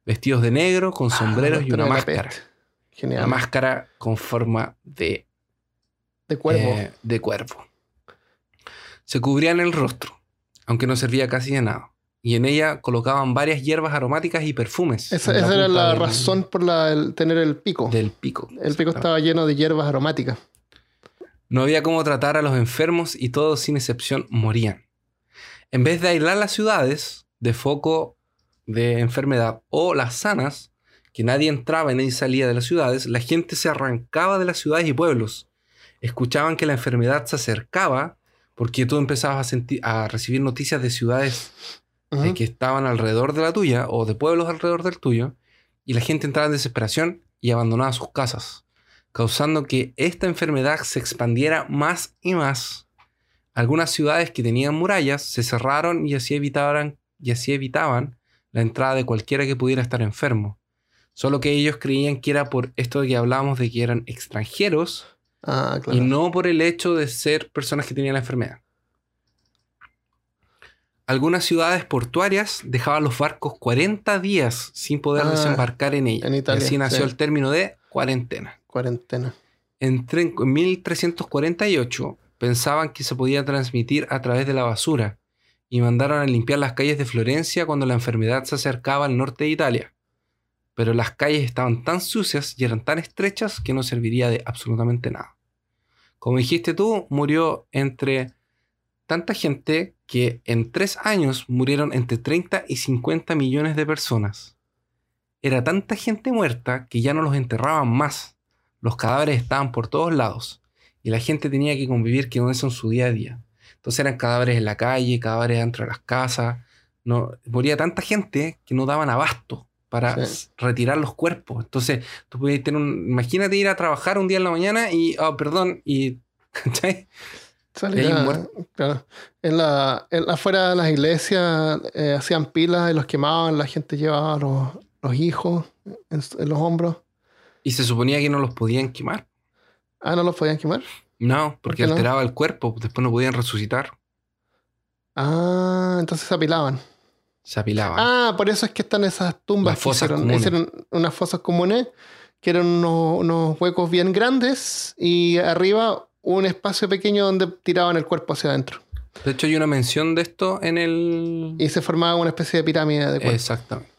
Speaker 2: vestidos de negro, con sombreros y
Speaker 1: Ah,
Speaker 2: una máscara.
Speaker 1: Genial.
Speaker 2: Una máscara con forma de
Speaker 1: de cuervo.
Speaker 2: eh, de cuervo. Se cubrían el rostro, aunque no servía casi de nada. Y en ella colocaban varias hierbas aromáticas y perfumes.
Speaker 1: esa era la
Speaker 2: del-
Speaker 1: razón por la, el tener el pico.
Speaker 2: del pico.
Speaker 1: el pico estaba lleno de hierbas aromáticas.
Speaker 2: No había cómo tratar a los enfermos y todos sin excepción morían. En vez de aislar las ciudades de foco de enfermedad o las sanas, que nadie entraba y nadie salía de las ciudades, la gente se arrancaba de las ciudades y pueblos. Escuchaban que la enfermedad se acercaba porque tú empezabas a, sentir, a recibir noticias de ciudades eh, que estaban alrededor de la tuya o de pueblos alrededor del tuyo y la gente entraba en desesperación y abandonaba sus casas, causando que esta enfermedad se expandiera más y más. Algunas ciudades que tenían murallas se cerraron y así evitaban, y así evitaban la entrada de cualquiera que pudiera estar enfermo. Solo que ellos creían que era por esto de que hablábamos de que eran extranjeros
Speaker 1: Ah, claro.
Speaker 2: y no por el hecho de ser personas que tenían la enfermedad. Algunas ciudades portuarias dejaban los barcos 40 días sin poder
Speaker 1: Ah,
Speaker 2: desembarcar en ellas.
Speaker 1: en Italia,
Speaker 2: y así nació
Speaker 1: sí.
Speaker 2: el término de cuarentena.
Speaker 1: Cuarentena.
Speaker 2: En 1348 pensaban que se podía transmitir a través de la basura y mandaron a limpiar las calles de Florencia cuando la enfermedad se acercaba al norte de Italia. Pero las calles estaban tan sucias y eran tan estrechas que no serviría de absolutamente nada. Como dijiste tú, murió entre tanta gente que en tres años murieron entre 30 y 50 millones de personas. Era tanta gente muerta que ya no los enterraban más. Los cadáveres estaban por todos lados y la gente tenía que convivir con eso en su día a día. Entonces eran cadáveres en la calle, cadáveres dentro de las casas. No, moría tanta gente que no daban abasto para
Speaker 1: Sí.
Speaker 2: retirar los cuerpos. Entonces, tú podías tener un. Imagínate ir a trabajar un día en la mañana y. Oh, perdón, y. ¿cachai?
Speaker 1: Salía,
Speaker 2: Y ahí muerto.
Speaker 1: claro. En la, en- afuera de las iglesias eh, hacían pilas y los quemaban, la gente llevaba los, los hijos en, los hombros.
Speaker 2: Y se suponía que no los podían quemar.
Speaker 1: Ah, no los podían quemar.
Speaker 2: No, porque
Speaker 1: no?
Speaker 2: alteraba el cuerpo, después no podían resucitar.
Speaker 1: Ah, entonces se apilaban.
Speaker 2: Se apilaban.
Speaker 1: Ah, por eso es que están esas tumbas.
Speaker 2: Las
Speaker 1: que
Speaker 2: fosas
Speaker 1: hicieron,
Speaker 2: comunes.
Speaker 1: hicieron unas fosas comunes que eran unos, unos huecos bien grandes y arriba un espacio pequeño donde tiraban el cuerpo hacia adentro.
Speaker 2: De hecho, hay una mención de esto en el.
Speaker 1: Y se formaba una especie de pirámide de cuerpo.
Speaker 2: Exactamente.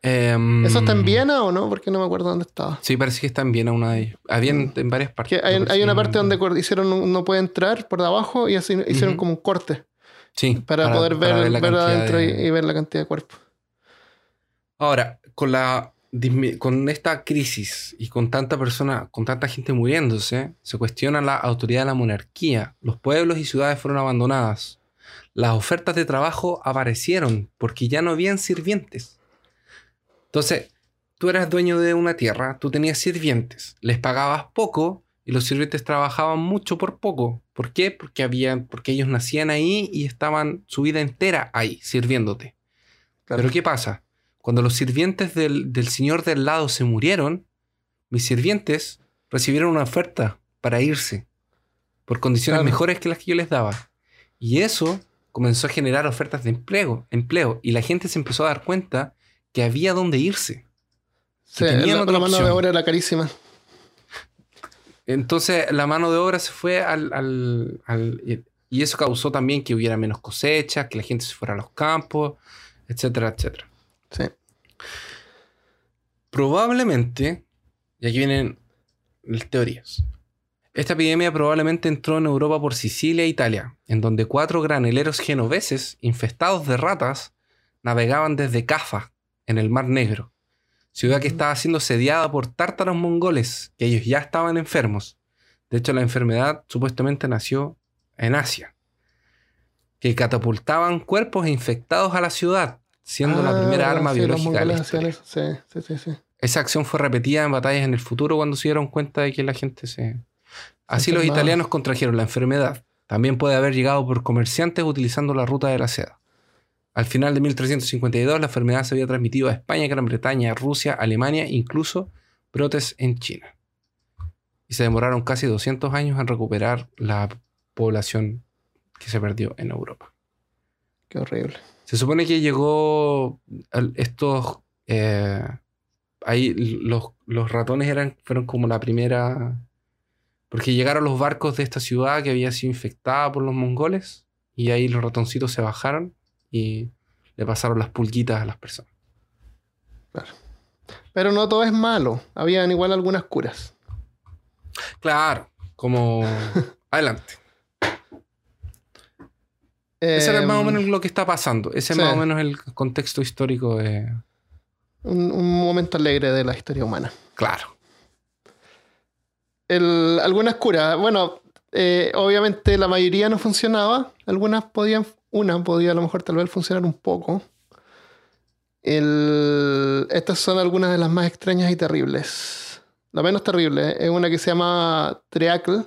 Speaker 2: Em,
Speaker 1: ¿Eso está en Viena o no? Porque no me acuerdo dónde estaba.
Speaker 2: Sí, parece que está en Viena una de ellas. Habían en varias partes.
Speaker 1: Que hay, una parte donde hicieron un- no puede entrar por debajo y así hicieron como un corte
Speaker 2: Sí,
Speaker 1: para, poder ver,
Speaker 2: la
Speaker 1: ver
Speaker 2: cantidad
Speaker 1: adentro y,
Speaker 2: de-
Speaker 1: y ver la cantidad de cuerpo.
Speaker 2: Ahora, con la con esta crisis y con tanta persona, con tanta gente muriéndose, se cuestiona la autoridad de la monarquía. Los pueblos y ciudades fueron abandonadas. Las ofertas de trabajo aparecieron porque ya no habían sirvientes. Entonces, tú eras dueño de una tierra, tú tenías sirvientes, les pagabas poco y los sirvientes trabajaban mucho por poco. ¿Por qué? Porque, había, porque ellos nacían ahí y estaban su vida entera ahí, sirviéndote. Pero ¿qué pasa? Cuando los sirvientes del, señor del lado se murieron, mis sirvientes recibieron una oferta para irse por condiciones mejores que las que yo les daba. Y eso comenzó a generar ofertas de empleo, empleo y la gente se empezó a dar cuenta que había donde irse.
Speaker 1: Sí, la, mano de obra era carísima.
Speaker 2: Entonces la mano de obra se fue al, Y eso causó también que hubiera menos cosechas, que la gente se fuera a los campos, etcétera, etcétera.
Speaker 1: Sí.
Speaker 2: Probablemente, y aquí vienen las teorías. Esta epidemia probablemente entró en Europa por Sicilia e Italia, en donde cuatro graneleros genoveses infestados de ratas navegaban desde Cafa, en el Mar Negro, ciudad que estaba siendo sediada por tártaros mongoles, que ellos ya estaban enfermos. De hecho, la enfermedad supuestamente nació en Asia, que catapultaban cuerpos infectados a la ciudad, siendo la primera ah, arma biológica de la historia.
Speaker 1: Sí, sí, sí,
Speaker 2: Esa acción fue repetida en batallas en el futuro cuando se dieron cuenta de que la gente se... Así los italianos contrajeron la enfermedad. También puede haber llegado por comerciantes utilizando la ruta de la seda. Al final de 1352 la enfermedad se había transmitido a España, Gran Bretaña, Rusia, Alemania, incluso brotes en China. Y se demoraron casi 200 años en recuperar la población que se perdió en Europa.
Speaker 1: Qué horrible.
Speaker 2: Se supone que llegó estos... Eh, ahí los, los, ratones eran, fueron como la primera... Porque llegaron los barcos de esta ciudad que había sido infectada por los mongoles y ahí los ratoncitos se bajaron y le pasaron las pulguitas a las personas.
Speaker 1: Claro. Pero no todo es malo. Habían igual algunas curas.
Speaker 2: Claro, como... Adelante. Ese es más o em, menos lo que está pasando. Ese es más o menos el contexto histórico de...
Speaker 1: Un, momento alegre de la historia humana.
Speaker 2: Claro.
Speaker 1: algunas curas. Bueno, eh, obviamente la mayoría no funcionaba. Algunas podían una podía a lo mejor tal vez funcionar un poco. estas son algunas de las más extrañas y terribles. La menos terrible es una que se llama Treacle.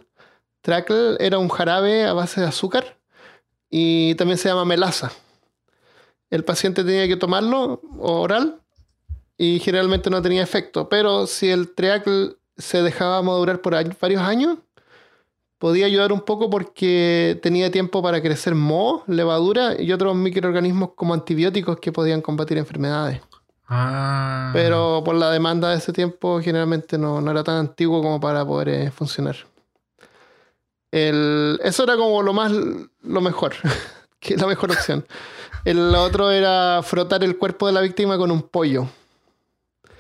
Speaker 1: Treacle era un jarabe a base de azúcar y también se llama melaza. El paciente tenía que tomarlo oral y generalmente no tenía efecto, pero si el Treacle se dejaba madurar por varios años, podía ayudar un poco porque tenía tiempo para crecer moho, levadura y otros microorganismos como antibióticos que podían combatir enfermedades.
Speaker 2: Ah.
Speaker 1: Pero por la demanda de ese tiempo generalmente no, era tan antiguo como para poder eh, funcionar. eso era como lo más, lo mejor, que la mejor opción. El otro era frotar el cuerpo de la víctima con un pollo.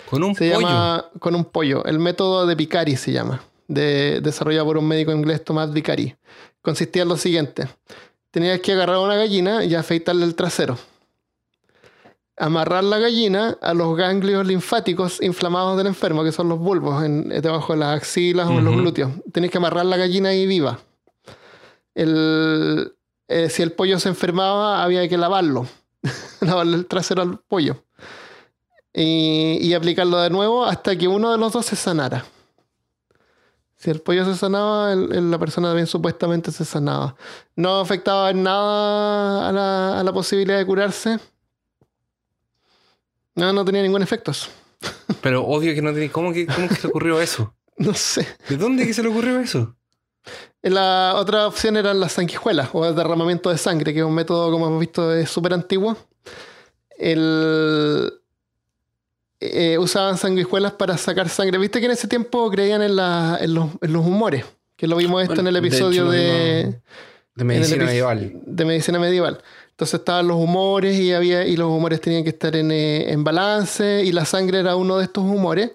Speaker 2: ¿Con un pollo?
Speaker 1: Llama, con un pollo. El método de Picari se llama desarrollado por un médico inglés, Tomás Vicari. Consistía en lo siguiente. Tenías que agarrar una gallina y afeitarle el trasero. Amarrar la gallina a los ganglios linfáticos inflamados del enfermo, que son los bulbos en, debajo de las axilas o en los glúteos. Tenías que amarrar la gallina ahí viva. El, eh, si el pollo se enfermaba, había que lavarlo. Lavarle el trasero al pollo. Y, y aplicarlo de nuevo hasta que uno de los dos se sanara. Si el pollo se sanaba, la persona también supuestamente se sanaba. No afectaba en nada a la, posibilidad de curarse. No, no tenía ningún efecto
Speaker 2: Pero obvio que no tenía. ¿Cómo que, cómo que se le ocurrió eso?
Speaker 1: no sé.
Speaker 2: ¿De dónde que se le ocurrió eso?
Speaker 1: La otra opción eran las sanguijuelas o el derramamiento de sangre, que es un método, como hemos visto, súper antiguo. El, eh, usaban sanguijuelas para sacar sangre. ¿Viste que en ese tiempo creían en, los, humores? Que lo vimos esto en el episodio de,
Speaker 2: de, medicina medieval.
Speaker 1: De medicina medieval. Entonces estaban los humores y, había, y los humores tenían que estar en, eh, balance y la sangre era uno de estos humores.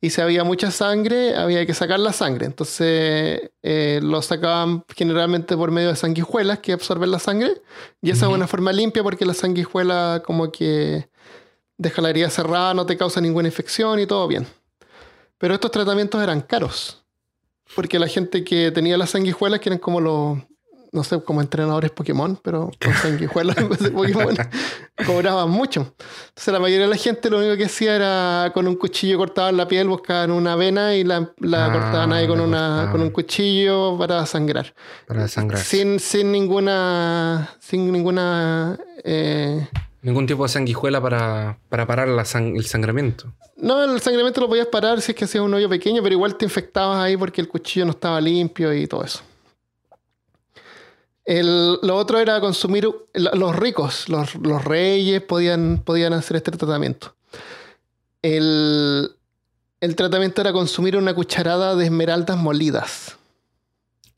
Speaker 1: Y si había mucha sangre, había que sacar la sangre. Entonces eh, lo sacaban generalmente por medio de sanguijuelas que absorben la sangre. Y esa es una forma limpia porque la sanguijuela como que deja la herida cerrada, no te causa ninguna infección y todo bien. Pero estos tratamientos eran caros. Porque la gente que tenía las sanguijuelas, que eran como los, no sé, como entrenadores Pokémon, pero con sanguijuelas en vez de Pokémon, cobraban mucho. Entonces la mayoría de la gente lo único que hacía era con un cuchillo cortaban la piel, buscaban una vena y la, la
Speaker 2: Ah,
Speaker 1: cortaban ahí con, una, con un cuchillo para sangrar.
Speaker 2: Para desangrar.
Speaker 1: Sin, sin ninguna. Sin ninguna. eh,
Speaker 2: Ningún tipo de sanguijuela para, para parar la el sangramiento.
Speaker 1: No, el sangramiento lo podías parar si es que hacías un hoyo pequeño, pero igual te infectabas ahí porque el cuchillo no estaba limpio y todo eso. El- lo otro era consumir los ricos, los, los reyes podían, podían hacer este tratamiento. El, el tratamiento era consumir una cucharada de esmeraldas molidas.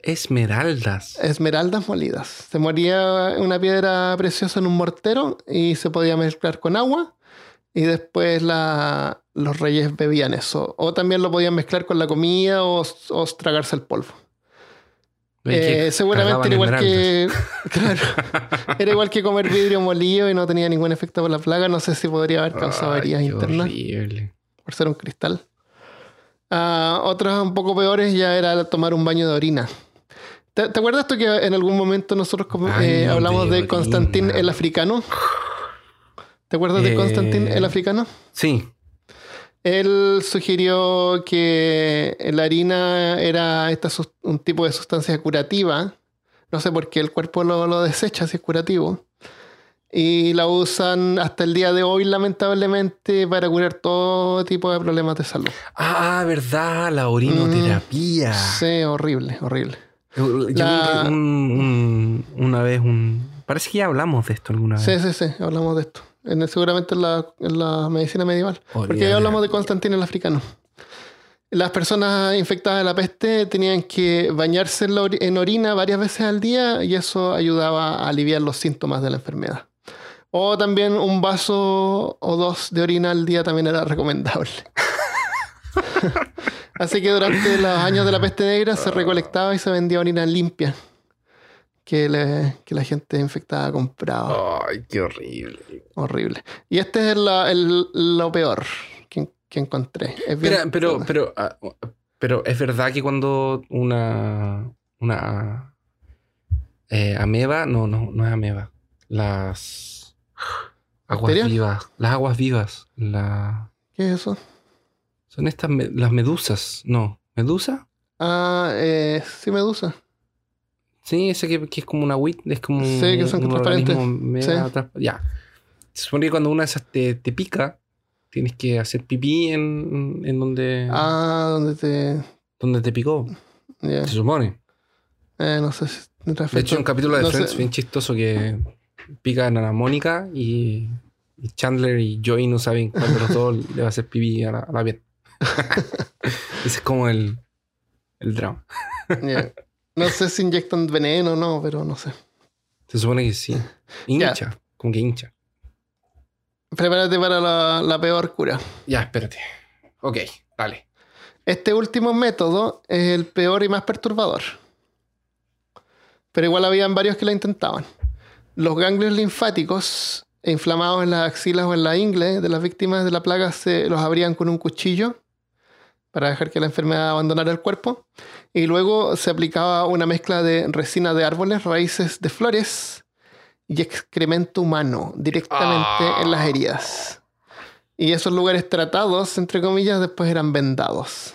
Speaker 2: Esmeraldas.
Speaker 1: Esmeraldas molidas. Se moría una piedra preciosa en un mortero y se podía mezclar con agua y después la- los reyes bebían eso. O también lo podían mezclar con la comida o, o tragarse el polvo. Eh, seguramente era igual que. Claro. Era igual que comer vidrio molido y no tenía ningún efecto por la plaga. No sé si podría haber causado heridas internas
Speaker 2: horrible.
Speaker 1: por ser un cristal. Ah, otras un poco peores ya era tomar un baño de orina. ¿Te, te acuerdas tú que en algún momento nosotros eh, hablamos
Speaker 2: de
Speaker 1: Constantín el africano? ¿Te acuerdas de
Speaker 2: Eh,
Speaker 1: Constantín el africano?
Speaker 2: Sí.
Speaker 1: Él sugirió que la harina era esta un tipo de sustancia curativa. No sé por qué el cuerpo lo, lo desecha si es curativo. Y la usan hasta el día de hoy, lamentablemente, para curar todo tipo de problemas de salud.
Speaker 2: Ah, verdad, la orinoterapia.
Speaker 1: Sí, horrible, horrible.
Speaker 2: Yo,
Speaker 1: La-
Speaker 2: vi un- un- una vez un... Parece que ya hablamos de esto alguna vez.
Speaker 1: Sí, sí, sí, hablamos de esto. En, seguramente en la, en la medicina medieval. Porque ya hablamos de. Constantino el africano. Las personas infectadas de la peste tenían que bañarse en, en orina varias veces al día y eso ayudaba a aliviar los síntomas de la enfermedad. O también un vaso o dos de orina al día también era recomendable. Así que durante los años de la peste negra se recolectaba y se vendía orina limpia que, le- que la gente infectada compraba.
Speaker 2: Ay, qué horrible.
Speaker 1: Horrible. Y este es la- el- lo peor que, que encontré. Es bien-
Speaker 2: Espera, pero, pero, ah, pero es verdad que cuando una, una eh, ameba, no, no, no es ameba, las aguas vivas, las aguas vivas, la,
Speaker 1: ¿Qué es eso?
Speaker 2: Son estas, me- las medusas, no, medusa,
Speaker 1: Ah, eh, sí, medusa.
Speaker 2: sí, ese que, que es como una wit, es como
Speaker 1: Sí, que son
Speaker 2: un
Speaker 1: transparentes. Sí.
Speaker 2: ya, se supone que cuando una de esas te, te pica, tienes que hacer pipí en, en donde,
Speaker 1: Ah, donde te.
Speaker 2: donde te picó, se supone.
Speaker 1: Eh, no sé si
Speaker 2: De hecho, un capítulo de
Speaker 1: no
Speaker 2: Friends
Speaker 1: sé.
Speaker 2: bien chistoso que pican a la Mónica y, y Chandler y Joey no saben cuál de los dos le va a hacer pipí a la, a la piel. Ese es como el, el drama.
Speaker 1: No sé si inyectan veneno o no, pero no sé.
Speaker 2: Se supone que sí. Hincha, como que hincha.
Speaker 1: Prepárate para la, la peor cura.
Speaker 2: Ya, espérate. Ok, dale.
Speaker 1: Este último método es el peor y más perturbador. Pero igual habían varios que lo intentaban. Los ganglios linfáticos inflamados en las axilas o en la ingle de las víctimas de la plaga se los abrían con un cuchillo para dejar que la enfermedad abandonara el cuerpo. Y luego se aplicaba una mezcla de resina de árboles, raíces de flores y excremento humano directamente
Speaker 2: Ah.
Speaker 1: en las heridas. Y esos lugares tratados, entre comillas, después eran vendados.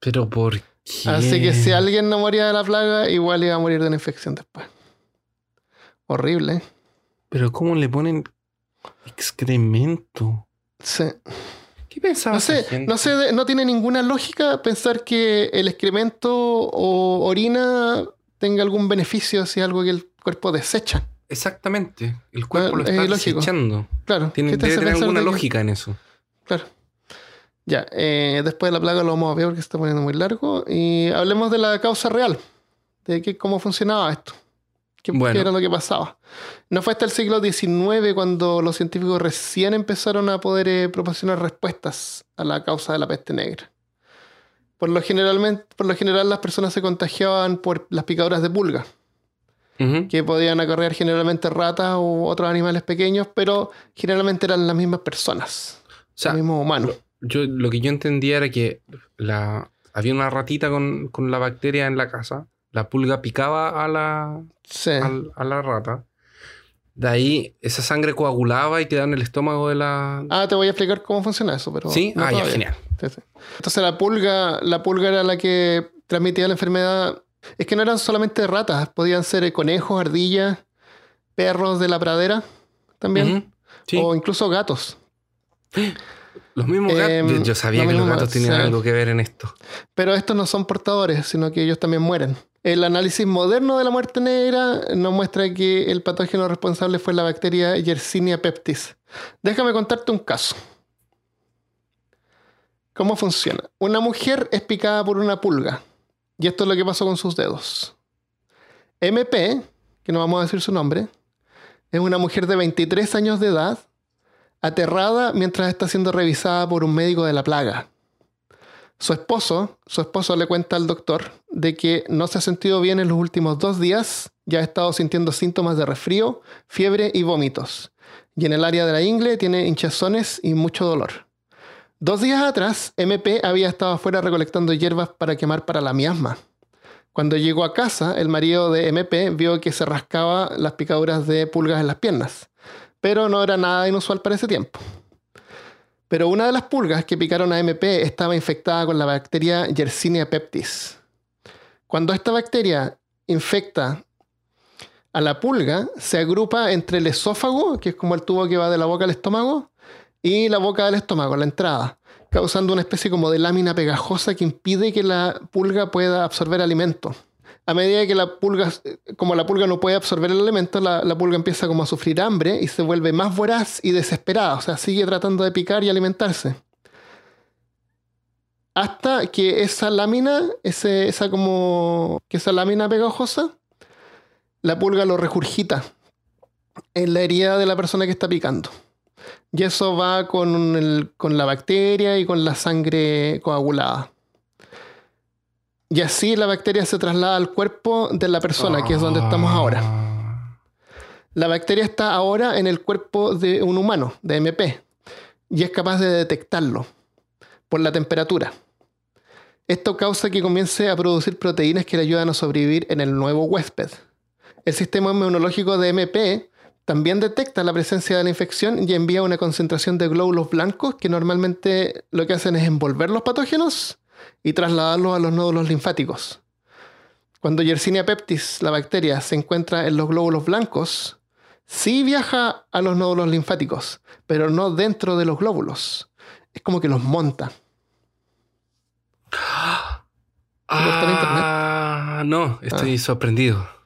Speaker 2: Pero ¿por qué?
Speaker 1: Así que si alguien no moría de la plaga, igual iba a morir de una infección después. Horrible.
Speaker 2: Pero ¿cómo le ponen excremento?
Speaker 1: Sí.
Speaker 2: ¿Qué pensaba
Speaker 1: No sé, no sé, de- no tiene ninguna lógica pensar que el excremento o orina tenga algún beneficio si es algo que el cuerpo desecha.
Speaker 2: Exactamente. El cuerpo
Speaker 1: Ah,
Speaker 2: lo
Speaker 1: es
Speaker 2: está desechando.
Speaker 1: Claro.
Speaker 2: Tiene,
Speaker 1: ¿qué te
Speaker 2: debe tener alguna
Speaker 1: de que-
Speaker 2: lógica en eso.
Speaker 1: Claro. Ya, eh, después de la plaga lo vamos a ver porque se está poniendo muy largo. Y hablemos de la causa real, de que, cómo funcionaba esto. ¿Qué,
Speaker 2: Bueno.
Speaker 1: qué era lo que pasaba? No fue hasta el siglo XIX cuando los científicos recién empezaron a poder eh, proporcionar respuestas a la causa de la peste negra. Por lo, generalmente, por lo general las personas se contagiaban por las picaduras de pulga. Que podían acarrear generalmente ratas u otros animales pequeños, pero generalmente eran las mismas personas,
Speaker 2: O sea,
Speaker 1: los mismos humanos.
Speaker 2: yo, lo que yo entendía era que la, había una ratita con, con la bacteria en la casa. La pulga picaba a la,
Speaker 1: Sí.
Speaker 2: a la rata. De ahí esa sangre coagulaba y quedaba en el estómago de la...
Speaker 1: Ah, te voy a explicar cómo funciona eso, pero.
Speaker 2: sí,
Speaker 1: no
Speaker 2: ah, ya, genial.
Speaker 1: Entonces la pulga, la pulga era la que transmitía la enfermedad. Es que no eran solamente ratas, podían ser conejos, ardillas, perros de la pradera también.
Speaker 2: Sí,
Speaker 1: o incluso gatos.
Speaker 2: los mismos gatos.
Speaker 1: Em,
Speaker 2: yo sabía
Speaker 1: los
Speaker 2: que los gatos
Speaker 1: gatos,
Speaker 2: tenían
Speaker 1: sí.
Speaker 2: algo que ver en esto.
Speaker 1: Pero estos no son portadores, sino que ellos también mueren. El análisis moderno de la muerte negra nos muestra que el patógeno responsable fue la bacteria Yersinia peptis. Déjame contarte un caso. ¿Cómo funciona? Una mujer es picada por una pulga. Y esto es lo que pasó con sus dedos. MP, que no vamos a decir su nombre, es una mujer de 23 años de edad, aterrada mientras está siendo revisada por un médico de la plaga. Su esposo, su esposo le cuenta al doctor de que no se ha sentido bien en los últimos dos días, ya ha estado sintiendo síntomas de resfrío, fiebre y vómitos. Y en el área de la ingle tiene hinchazones y mucho dolor. Dos días atrás, MP había estado afuera recolectando hierbas para quemar para la miasma. Cuando llegó a casa, el marido de MP vio que se rascaba las picaduras de pulgas en las piernas, pero no era nada inusual para ese tiempo. Pero una de las pulgas que picaron a MP estaba infectada con la bacteria Yersinia peptis. Cuando esta bacteria infecta a la pulga, se agrupa entre el esófago, que es como el tubo que va de la boca al estómago, y la boca del estómago, la entrada, causando una especie como de lámina pegajosa que impide que la pulga pueda absorber alimento. A medida que la pulga, como la pulga no puede absorber el alimento, la, pulga empieza como a sufrir hambre y se vuelve más voraz y desesperada. O sea, sigue tratando de picar y alimentarse. Hasta que esa lámina, ese, esa como, que esa lámina pegajosa, la pulga lo regurgita en la herida de la persona que está picando. Y eso va con, el- con la bacteria y con la sangre coagulada. Y así la bacteria se traslada al cuerpo de la persona, que es donde estamos ahora.
Speaker 2: Ah.
Speaker 1: La bacteria está ahora en el cuerpo de un humano, de MP, y es capaz de detectarlo por la temperatura. Esto causa que comience a producir proteínas que le ayudan a sobrevivir en el nuevo huésped. El sistema inmunológico de MP también detecta la presencia de la infección y envía una concentración de glóbulos blancos que normalmente lo que hacen es envolver los patógenos y trasladarlos a los nódulos linfáticos. Cuando Yersinia peptis, la bacteria, se encuentra en los glóbulos blancos, sí viaja a los nódulos linfáticos, pero no dentro de los glóbulos. Es como que los monta.
Speaker 2: Ah, no, estoy sorprendido.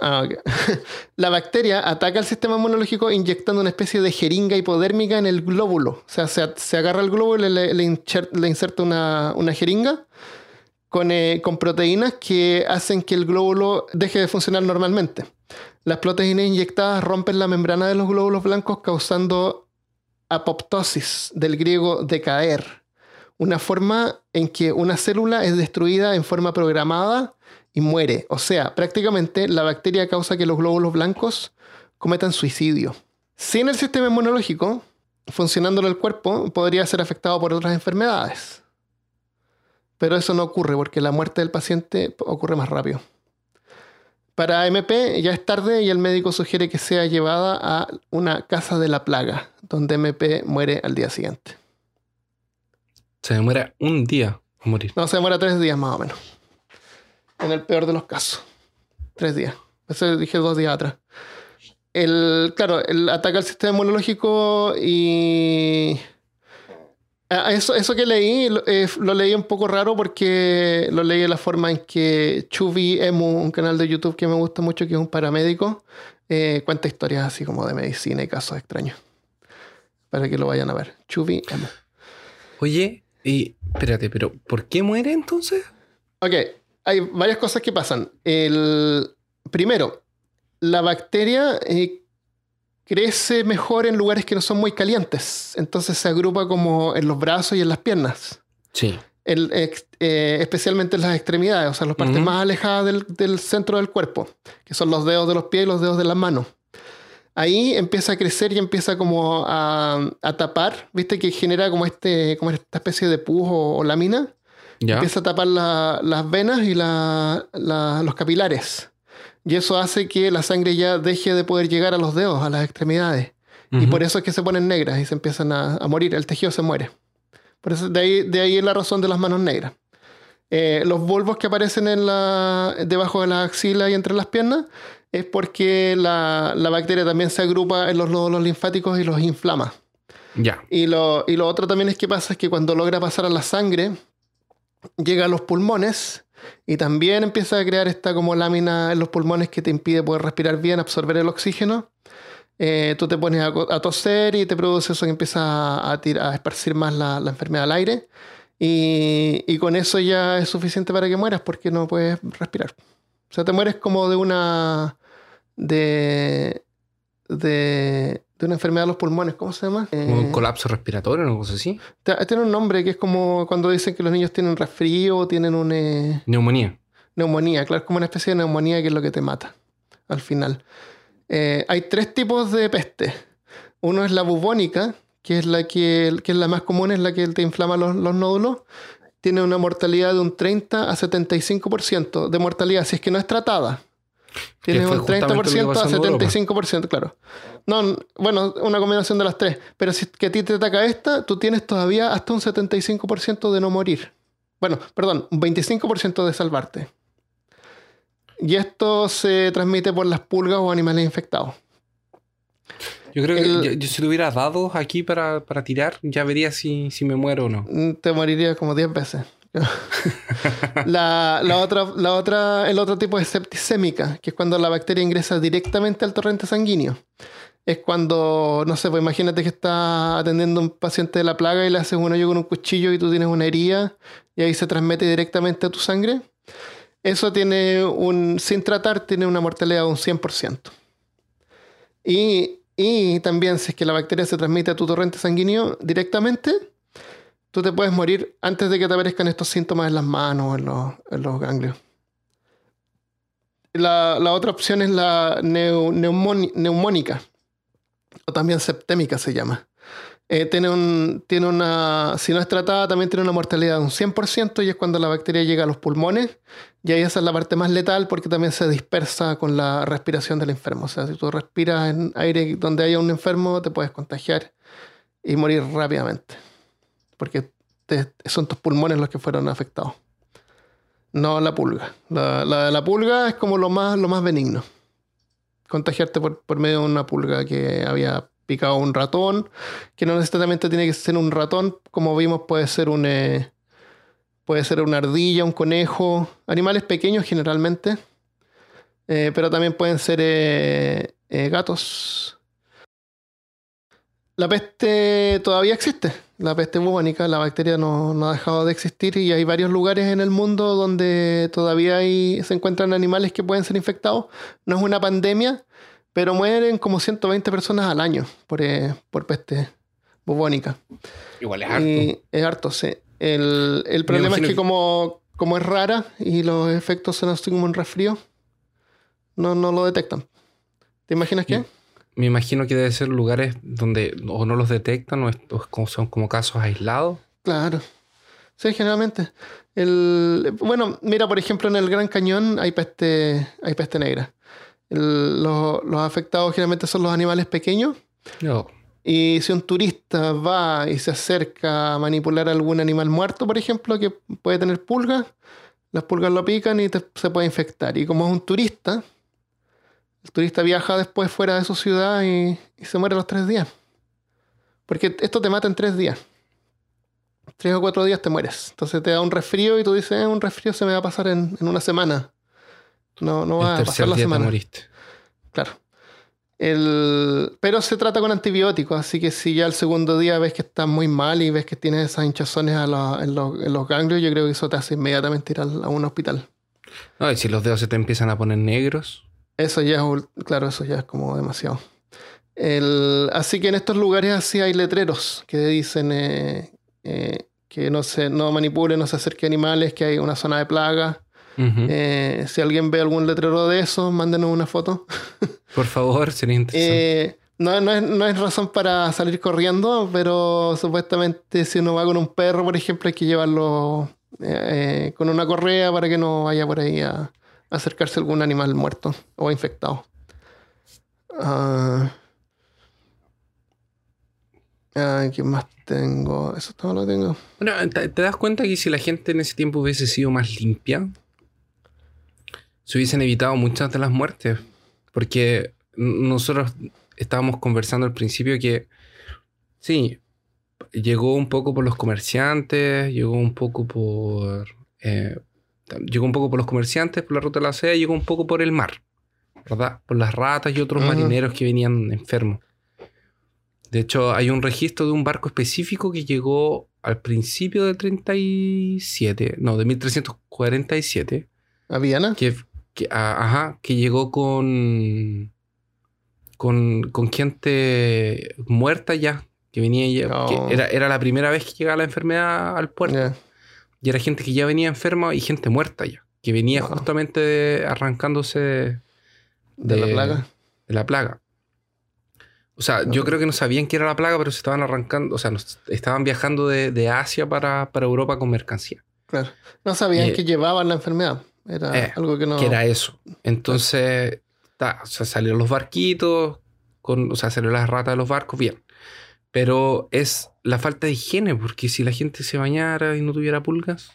Speaker 1: Ah. La bacteria ataca el sistema inmunológico inyectando una especie de jeringa hipodérmica en el glóbulo. O sea, se, agarra el glóbulo y le, inserta una, una jeringa con, eh, con proteínas que hacen que el glóbulo deje de funcionar normalmente. Las proteínas inyectadas rompen la membrana de los glóbulos blancos causando apoptosis, del griego decaer. Una forma en que una célula es destruida en forma programada y muere. O sea, prácticamente la bacteria causa que los glóbulos blancos cometan suicidio. Sin el sistema inmunológico, funcionando en el cuerpo, podría ser afectado por otras enfermedades. Pero eso no ocurre porque la muerte del paciente ocurre más rápido. Para MP ya es tarde y el médico sugiere que sea llevada a una casa de la plaga, donde MP muere al día siguiente.
Speaker 2: Se demora un día a morir.
Speaker 1: No, se demora tres días más o menos. En el peor de los casos. Tres días. Eso dije dos días atrás. El, claro, el ataca al sistema inmunológico y... Eso, eso que leí, lo, eh, lo leí un poco raro porque lo leí de la forma en que Chubi Emu, un canal de YouTube que me gusta mucho, que es un paramédico, eh, cuenta historias así como de medicina y casos extraños. Para que lo vayan a ver. Chubi Emu.
Speaker 2: Oye, y espérate, pero ¿por qué muere entonces?
Speaker 1: Ok, hay varias cosas que pasan. El, primero, la bacteria eh, crece mejor en lugares que no son muy calientes. Entonces se agrupa como en los brazos y en las piernas.
Speaker 2: Sí.
Speaker 1: el, ex- eh, especialmente en las extremidades, o sea, las partes más alejadas del, del centro del cuerpo, que son los dedos de los pies y los dedos de las manos. Ahí empieza a crecer y empieza como a, a tapar, viste que genera como, este, como esta especie de pus o, o lámina,
Speaker 2: ¿Ya?
Speaker 1: empieza a tapar la- las venas y la- la- los capilares. Y eso hace que la sangre ya deje de poder llegar a los dedos, a las extremidades. Y por eso es que se ponen negras y se empiezan a, a morir, el tejido se muere. Por eso, de ahí, de ahí es la razón de las manos negras. Eh, los bulbos que aparecen en la, debajo de la axila y entre las piernas es porque la, la bacteria también se agrupa en los nódulos linfáticos y los inflama.
Speaker 2: Ya.
Speaker 1: Y lo, y lo otro también es que pasa es que cuando logra pasar a la sangre, llega a los pulmones y también empieza a crear esta como lámina en los pulmones que te impide poder respirar bien, absorber el oxígeno. Eh, tú te pones a, a toser y te produce eso que empieza a, a a esparcir más la, la enfermedad al aire. Y, y con eso ya es suficiente para que mueras porque no puedes respirar. O sea, te mueres como de una. de. de, de una enfermedad de los pulmones. ¿Cómo se llama? Eh,
Speaker 2: un colapso respiratorio, una cosa así.
Speaker 1: Tiene un nombre que es como cuando dicen que los niños tienen resfrío o tienen una eh,
Speaker 2: Neumonía.
Speaker 1: neumonía. Claro, es como una especie de neumonía que es lo que te mata al final. Eh, hay tres tipos de peste. Uno es la bubónica, que es la que, que es la más común, es la que te inflama los, los nódulos. Tiene una mortalidad de un 30 a 75% de mortalidad, si es que no es tratada. Tiene un
Speaker 2: justamente lo que
Speaker 1: 30% a
Speaker 2: pasó en Europa.
Speaker 1: 75%, claro. No, bueno, una combinación de las tres. Pero si es que a ti te ataca esta, tú tienes todavía hasta un 75% de no morir. Bueno, perdón, un 25% de salvarte. Y esto se transmite por las pulgas o animales infectados.
Speaker 2: Yo creo que yo, yo si tuviera dados aquí para, para tirar, ya vería si, si me muero o no.
Speaker 1: Mm, Te moriría como 10 veces. la, otra, el otro tipo es septicémica, que es cuando la bacteria ingresa directamente al torrente sanguíneo. Es cuando, no sé, pues imagínate que estás atendiendo a un paciente de la plaga y le haces un hoyo con un cuchillo y tú tienes una herida y ahí se transmite directamente a tu sangre. Eso tiene un, sin tratar, tiene una mortalidad de un 100%. Y, y también si es que la bacteria se transmite a tu torrente sanguíneo directamente, tú te puedes morir antes de que te aparezcan estos síntomas en las manos en los, en los ganglios. La, otra opción es la neu- neumónica, o también septémica se llama. Eh, tiene una, si no es tratada, también tiene una mortalidad de un 100% y es cuando la bacteria llega a los pulmones y ahí esa es la parte más letal porque también se dispersa con la respiración del enfermo. O sea, si tú respiras en aire donde haya un enfermo, te puedes contagiar y morir rápidamente porque son tus pulmones los que fueron afectados. No la pulga. La, pulga es como lo más, lo más benigno. Contagiarte por, medio de una pulga que había picado un ratón, que no necesariamente tiene que ser un ratón, como vimos puede ser un eh, puede ser una ardilla, un conejo, animales pequeños generalmente, Eh, pero también pueden ser eh, eh, gatos. La peste todavía existe, la peste bubónica, la bacteria no, no ha dejado de existir y hay varios lugares en el mundo donde todavía hay, se encuentran animales que pueden ser infectados. No es una pandemia, pero mueren como 120 personas al año por, eh, por peste bubónica.
Speaker 2: Igual es harto.
Speaker 1: Y es harto, sí. El, el problema es que- como, como es rara y los efectos son así como un resfrío, no, no lo detectan. ¿Te imaginas qué?
Speaker 2: Me imagino que debe ser lugares donde o no los detectan o, es- son como casos aislados.
Speaker 1: Claro. Sí, generalmente. El, bueno, mira, por ejemplo, en el Gran Cañón hay peste, hay peste negra. El- los, los afectados generalmente son los animales pequeños.
Speaker 2: No.
Speaker 1: Y si un turista va y se acerca a manipular algún animal muerto, por ejemplo, que puede tener pulgas, las pulgas lo pican y te- se puede infectar. Y como es un turista, el turista viaja después fuera de su ciudad y, y se muere los tres días. Porque esto te mata en tres días. Tres o cuatro días te mueres. Entonces te da un resfrío y tú dices, "Eh, un resfrío se me va a pasar en, en una semana. No, no va
Speaker 2: el
Speaker 1: a pasar la
Speaker 2: día te
Speaker 1: semana.
Speaker 2: moriste.
Speaker 1: Claro. El, pero se trata con antibióticos, así que si ya el segundo día ves que estás muy mal y ves que tienes esas hinchazones a la- en, los, en los ganglios, yo creo que eso te hace inmediatamente ir a un hospital.
Speaker 2: No, y si los dedos se te empiezan a poner negros.
Speaker 1: Eso ya es, claro, eso ya es como demasiado. El- así que en estos lugares así hay letreros que dicen eh, eh, que no se no manipule, no se acerque a animales, que hay una zona de plaga. Eh, si alguien ve algún letrero de eso, mándenos una foto.
Speaker 2: Por favor, sería interesante.
Speaker 1: No, no, es, no es razón para salir corriendo, pero supuestamente si uno va con un perro, por ejemplo, hay que llevarlo con una correa para que no vaya por ahí a acercarse a algún animal muerto o infectado. Ah, ¿Qué más tengo? Eso todo lo tengo.
Speaker 2: Bueno, ¿te, das cuenta que si la gente en ese tiempo hubiese sido más limpia, se hubiesen evitado muchas de las muertes? Porque nosotros estábamos conversando al principio que, sí, llegó un poco por los comerciantes, llegó un poco por... eh, llegó un poco por los comerciantes, por la ruta de la seda, llegó un poco por el mar, ¿verdad? Por las ratas y otros marineros que venían enfermos. De hecho, hay un registro de un barco específico que llegó al principio del 37, no, de 1347,
Speaker 1: ¿A Viana?
Speaker 2: que, que- a- ajá, que llegó con, con, con gente muerta ya, que venía ya,
Speaker 1: Oh.
Speaker 2: que era, era la primera vez que llegaba la enfermedad al puerto. Y era gente que ya venía enferma y gente muerta ya, que venía
Speaker 1: Wow.
Speaker 2: justamente de- arrancándose de,
Speaker 1: De la plaga.
Speaker 2: de la plaga. O sea, yo creo que no sabían que era la plaga, pero se estaban arrancando, o sea, nos- estaban viajando de, de Asia para, para Europa con mercancía.
Speaker 1: Claro. No sabían
Speaker 2: Eh,
Speaker 1: que llevaban la enfermedad. Era
Speaker 2: eh,
Speaker 1: algo que no.
Speaker 2: Que era eso. Entonces, ta, o sea, salieron los barquitos, con, o sea, salieron las ratas de los barcos, bien. Pero es la falta de higiene, porque si la gente se bañara y no tuviera pulgas.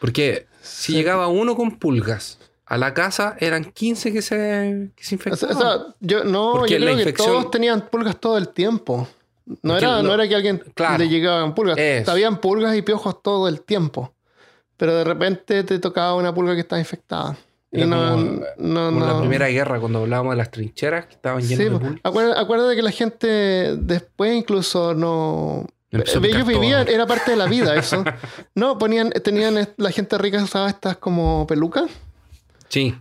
Speaker 2: Porque si
Speaker 1: Sí.
Speaker 2: llegaba uno con pulgas a la casa, eran 15 que se, que se
Speaker 1: O sea,
Speaker 2: infectaban.
Speaker 1: o sea, yo no,
Speaker 2: Porque
Speaker 1: yo
Speaker 2: la
Speaker 1: creo que todos tenían pulgas todo el tiempo. No era, no era que alguien
Speaker 2: Claro.
Speaker 1: le llegaban pulgas.
Speaker 2: Eso.
Speaker 1: Habían pulgas y piojos todo el tiempo. Pero de repente te tocaba una pulga que estaba infectada. Y
Speaker 2: Era
Speaker 1: no,
Speaker 2: como-
Speaker 1: no,
Speaker 2: Como
Speaker 1: no.
Speaker 2: la primera guerra, cuando hablábamos de las trincheras que estaban llenas
Speaker 1: Sí,
Speaker 2: de
Speaker 1: acuérdate, acuérdate que la gente después incluso no. Ellos vivían,
Speaker 2: todo.
Speaker 1: era parte de la vida eso. No, ponían, tenían, la gente rica usaba estas como pelucas.
Speaker 2: Sí,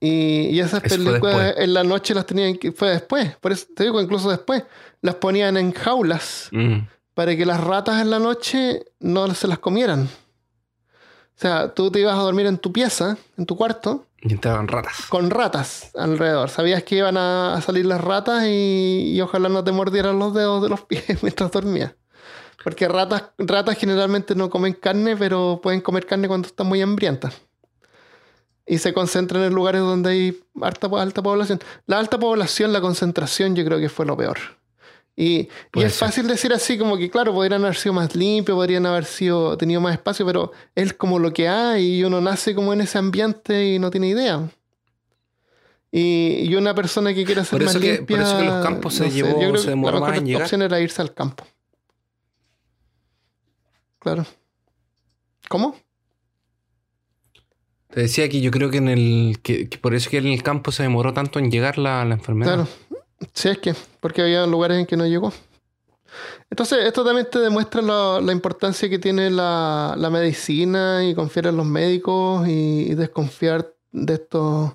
Speaker 1: Y, y esas pelucas en la noche las tenían que. Fue después. Por eso te digo, incluso después. Las ponían en jaulas
Speaker 2: Mm.
Speaker 1: para que las ratas en la noche no se las comieran. O sea, tú te ibas a dormir en tu pieza, en tu cuarto,
Speaker 2: y entraban ratas.
Speaker 1: con ratas alrededor. Sabías que iban a, salir las ratas y, y ojalá no te mordieran los dedos de los pies mientras dormías. Porque ratas, ratas generalmente no comen carne, pero pueden comer carne cuando están muy hambrientas. Y se concentran en lugares donde hay alta, alta población. La alta población, la concentración, yo creo que fue lo peor. Y, es
Speaker 2: ser.
Speaker 1: fácil decir así, como que claro, podrían haber sido más limpios, podrían haber sido, tenido más espacio, pero es como lo que hay y uno nace como en ese ambiente y no tiene idea. Y, y una persona que quiera ser
Speaker 2: Por eso
Speaker 1: más
Speaker 2: que-
Speaker 1: limpia.
Speaker 2: por eso que los campos se llevó-
Speaker 1: yo creo
Speaker 2: se
Speaker 1: que
Speaker 2: demoró
Speaker 1: la
Speaker 2: más
Speaker 1: mejor
Speaker 2: en llegar.
Speaker 1: opción era irse al campo. Claro. ¿Cómo?
Speaker 2: Te decía que yo creo que en el. Que, que por eso que en el campo se demoró tanto en llegar la, la enfermedad.
Speaker 1: Claro. Sí, es que, porque había lugares en que no llegó. Entonces, esto también te demuestra la, la importancia que tiene la, la medicina y confiar en los médicos y, y desconfiar de estos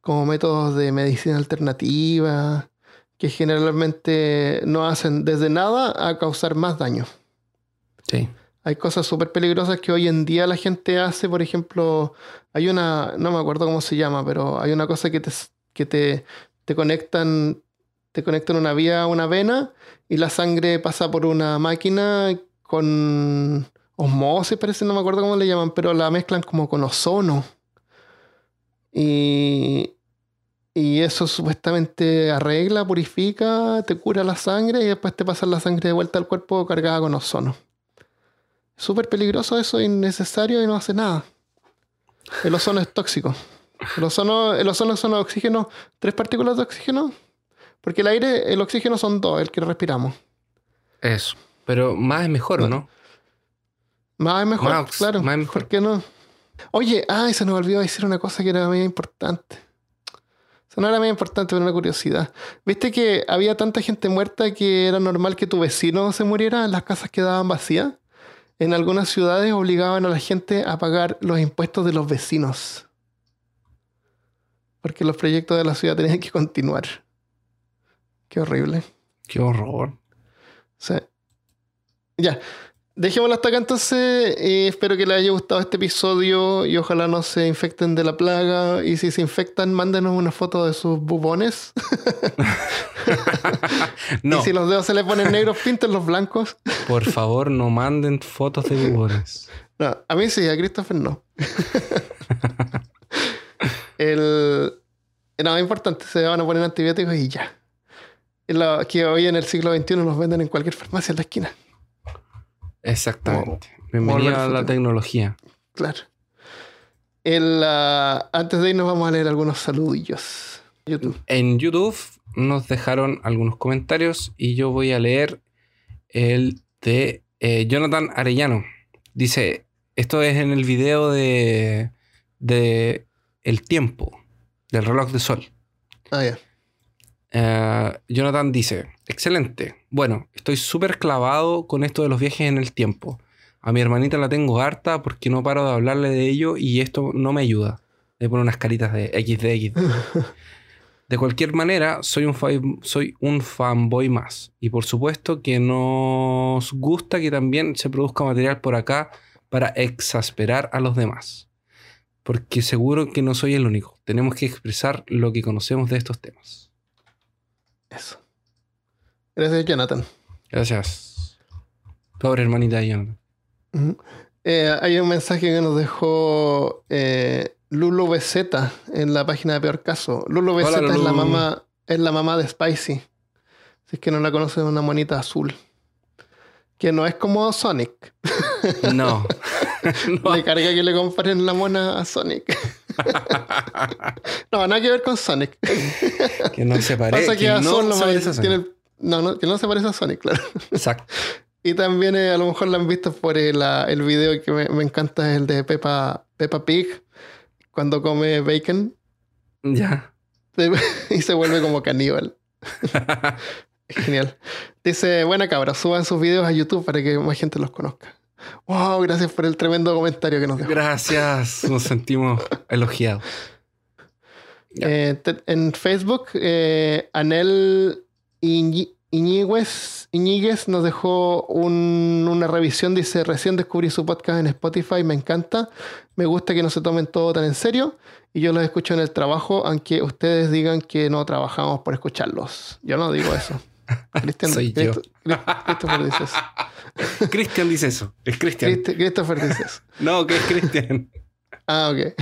Speaker 1: como métodos de medicina alternativa que generalmente no hacen desde nada a causar más daño.
Speaker 2: Sí.
Speaker 1: Hay cosas súper peligrosas que hoy en día la gente hace, por ejemplo, hay una, no me acuerdo cómo se llama, pero hay una cosa que te, que te, te conectan, te conectan una vía a una vena y la sangre pasa por una máquina con osmosis, parece, no me acuerdo cómo le llaman, pero la mezclan como con ozono. Y, y eso supuestamente arregla, purifica, te cura la sangre y después te pasan la sangre de vuelta al cuerpo cargada con ozono. Súper peligroso eso, innecesario y no hace nada. El ozono es tóxico. El ozono, el ozono son oxígeno, tres partículas de oxígeno. Porque el aire, el oxígeno son dos, el que respiramos.
Speaker 2: Eso. Pero más es mejor, ¿o ¿no?
Speaker 1: Más es mejor,
Speaker 2: Más,
Speaker 1: claro.
Speaker 2: más es mejor.
Speaker 1: ¿Por qué no? Oye, ay, se nos olvidó decir una cosa que era muy importante. Eso no era muy importante, pero una curiosidad. ¿Viste que había tanta gente muerta que era normal que tu vecino se muriera? Las casas quedaban vacías. En algunas ciudades obligaban a la gente a pagar los impuestos de los vecinos. Porque los proyectos de la ciudad tenían que continuar. Qué horrible.
Speaker 2: Qué horror.
Speaker 1: Sí. Ya. Dejémoslo hasta acá entonces. eh, espero que les haya gustado este episodio y ojalá no se infecten de la plaga. Y si se infectan, mándenos una foto de sus bubones.
Speaker 2: No,
Speaker 1: Y si los dedos se les ponen negros, pinten los blancos.
Speaker 2: por favor, no manden fotos de bubones.
Speaker 1: No, a mí sí, a Christopher no. el, no, es importante, se van a poner antibióticos y ya. Que hoy en el siglo XXI los venden en cualquier farmacia en la esquina.
Speaker 2: Exactamente.
Speaker 1: volver
Speaker 2: Bienvenido
Speaker 1: al
Speaker 2: a la tecnología.
Speaker 1: Claro. El, antes de irnos vamos a leer algunos saludillos. YouTube.
Speaker 2: En YouTube nos dejaron algunos comentarios y yo voy a leer el de eh, Jonathan Arellano. Dice, esto es en el video de, de El Tiempo, del reloj de sol.
Speaker 1: Ah, ya.
Speaker 2: Eh, Jonathan dice, excelente. Bueno, estoy súper clavado con esto de los viajes en el tiempo. A mi hermanita la tengo harta porque no paro de hablarle de ello y esto no me ayuda. Le pone unas caritas de XD, XD. De cualquier manera, soy un, soy un fanboy más. Y por supuesto que nos gusta que también se produzca material por acá para exasperar a los demás. Porque seguro que no soy el único. Tenemos que expresar lo que conocemos de estos temas.
Speaker 1: Eso. Gracias, Jonathan.
Speaker 2: Gracias. Pobre hermanita de Jonathan.
Speaker 1: Eh, hay un mensaje que nos dejó eh, Lulu BZ en la página de Peor Caso. Lulu BZ
Speaker 2: Hola,
Speaker 1: es la
Speaker 2: Lulu.
Speaker 1: mamá, es la mamá de Spicy. Si es que no la conocen, es una monita azul. Que no es como Sonic.
Speaker 2: No. No.
Speaker 1: Le carga que le comparen la mona a Sonic. no, nada que ver con Sonic.
Speaker 2: que no se parece.
Speaker 1: Que,
Speaker 2: no se parece a Sonic.
Speaker 1: tiene- no, no, que no se parece a Sonic, claro.
Speaker 2: Exacto.
Speaker 1: Y también eh, a lo mejor la han visto por el, el video que me, me encanta, es el de Peppa, Peppa Pig, cuando come bacon
Speaker 2: Ya.
Speaker 1: y se vuelve como caníbal. Genial. Dice, buena cabra, suban sus videos a YouTube para que más gente los conozca. Wow, gracias por el tremendo comentario que nos dejó.
Speaker 2: Gracias. Nos sentimos elogiados.
Speaker 1: Eh, te- en Facebook, eh, Anel Iñi- Iñiguez, Iñiguez nos dejó un- una revisión. Dice: Recién descubrí su podcast en Spotify, me encanta. Me gusta que no se tomen todo tan en serio. Y yo los escucho en el trabajo, aunque ustedes digan que no trabajamos por escucharlos. Yo no digo eso. Cristian,
Speaker 2: Soy yo.
Speaker 1: Christopher dice eso.
Speaker 2: Cristian dice eso. Es Cristian.
Speaker 1: Christ- Christopher dice eso.
Speaker 2: No, que es Cristian.
Speaker 1: Ah, ok.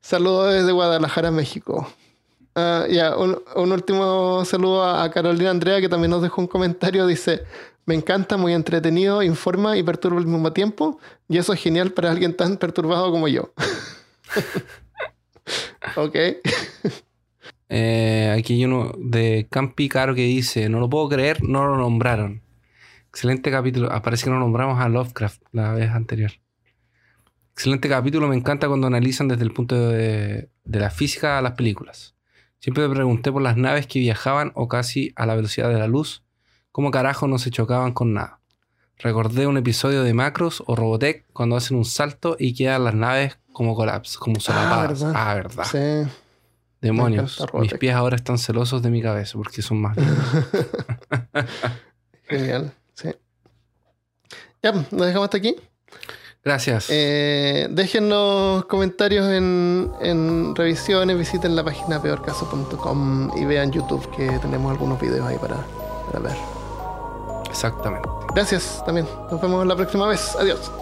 Speaker 1: Saludos desde Guadalajara, México. Ah, ya, un, un último saludo a, a Carolina Andrea, que también nos dejó un comentario. Dice: Me encanta, muy entretenido, informa y perturba al mismo tiempo. Y eso es genial para alguien tan perturbado como yo. ok.
Speaker 2: Eh, aquí hay uno de Campi Caro que dice: No lo puedo creer, no lo nombraron. Excelente capítulo. Ah, parece que no nombramos a Lovecraft la vez anterior. Excelente capítulo. Me encanta cuando analizan desde el punto de, de la física a las películas. Siempre me pregunté por las naves que viajaban o casi a la velocidad de la luz. ¿Cómo carajo no se chocaban con nada? Recordé un episodio de Macros o Robotech cuando hacen un salto y quedan las naves como colapso, como solapadas.
Speaker 1: verdad.
Speaker 2: Ah, verdad.
Speaker 1: Sí.
Speaker 2: Demonios. Mis pies ahora están celosos de mi cabeza porque son más.
Speaker 1: Genial. Sí. Ya, nos dejamos hasta aquí.
Speaker 2: Gracias.
Speaker 1: Eh, déjennos comentarios en, en revisiones, visiten la página peorcaso.com y vean YouTube que tenemos algunos videos ahí para, para ver.
Speaker 2: Exactamente.
Speaker 1: Gracias también. Nos vemos la próxima vez. Adiós.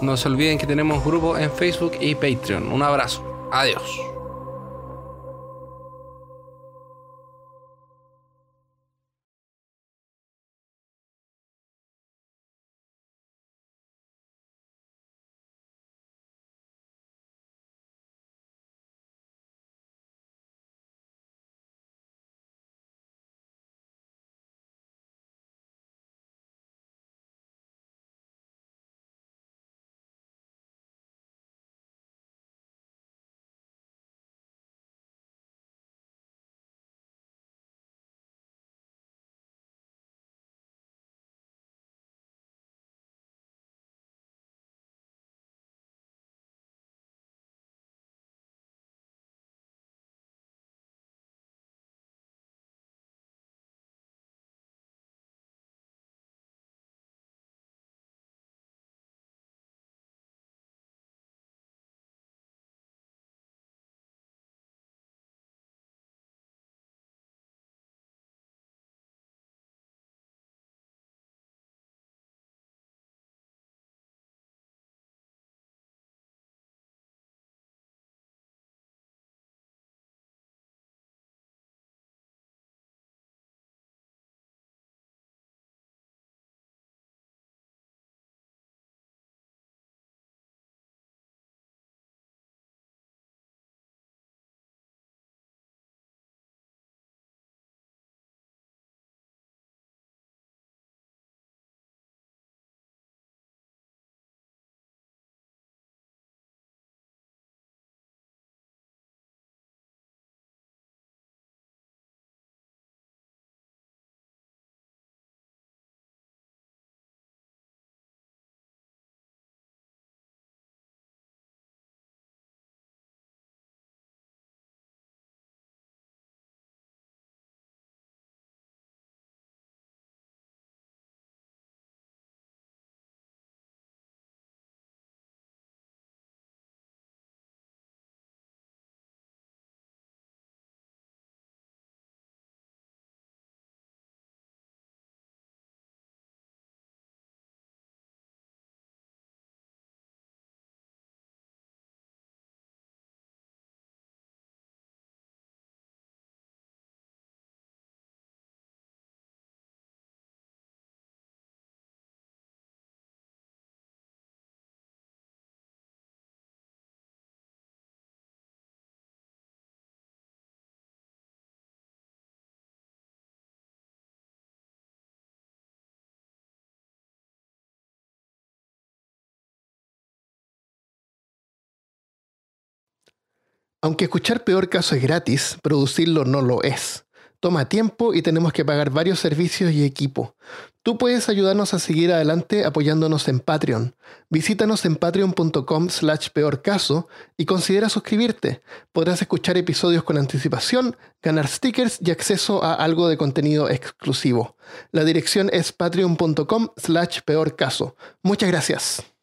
Speaker 2: No se olviden que tenemos grupo en Facebook y Patreon. Un abrazo. Adiós.
Speaker 1: Aunque escuchar peor caso es gratis, producirlo no lo es. Toma tiempo y tenemos que pagar varios servicios y equipo. Tú puedes ayudarnos a seguir adelante apoyándonos en Patreon. Visítanos en patreon.com slash peor caso y considera suscribirte. Podrás escuchar episodios con anticipación, ganar stickers y acceso a algo de contenido exclusivo. La dirección es patreon.com slash peor caso. Muchas gracias.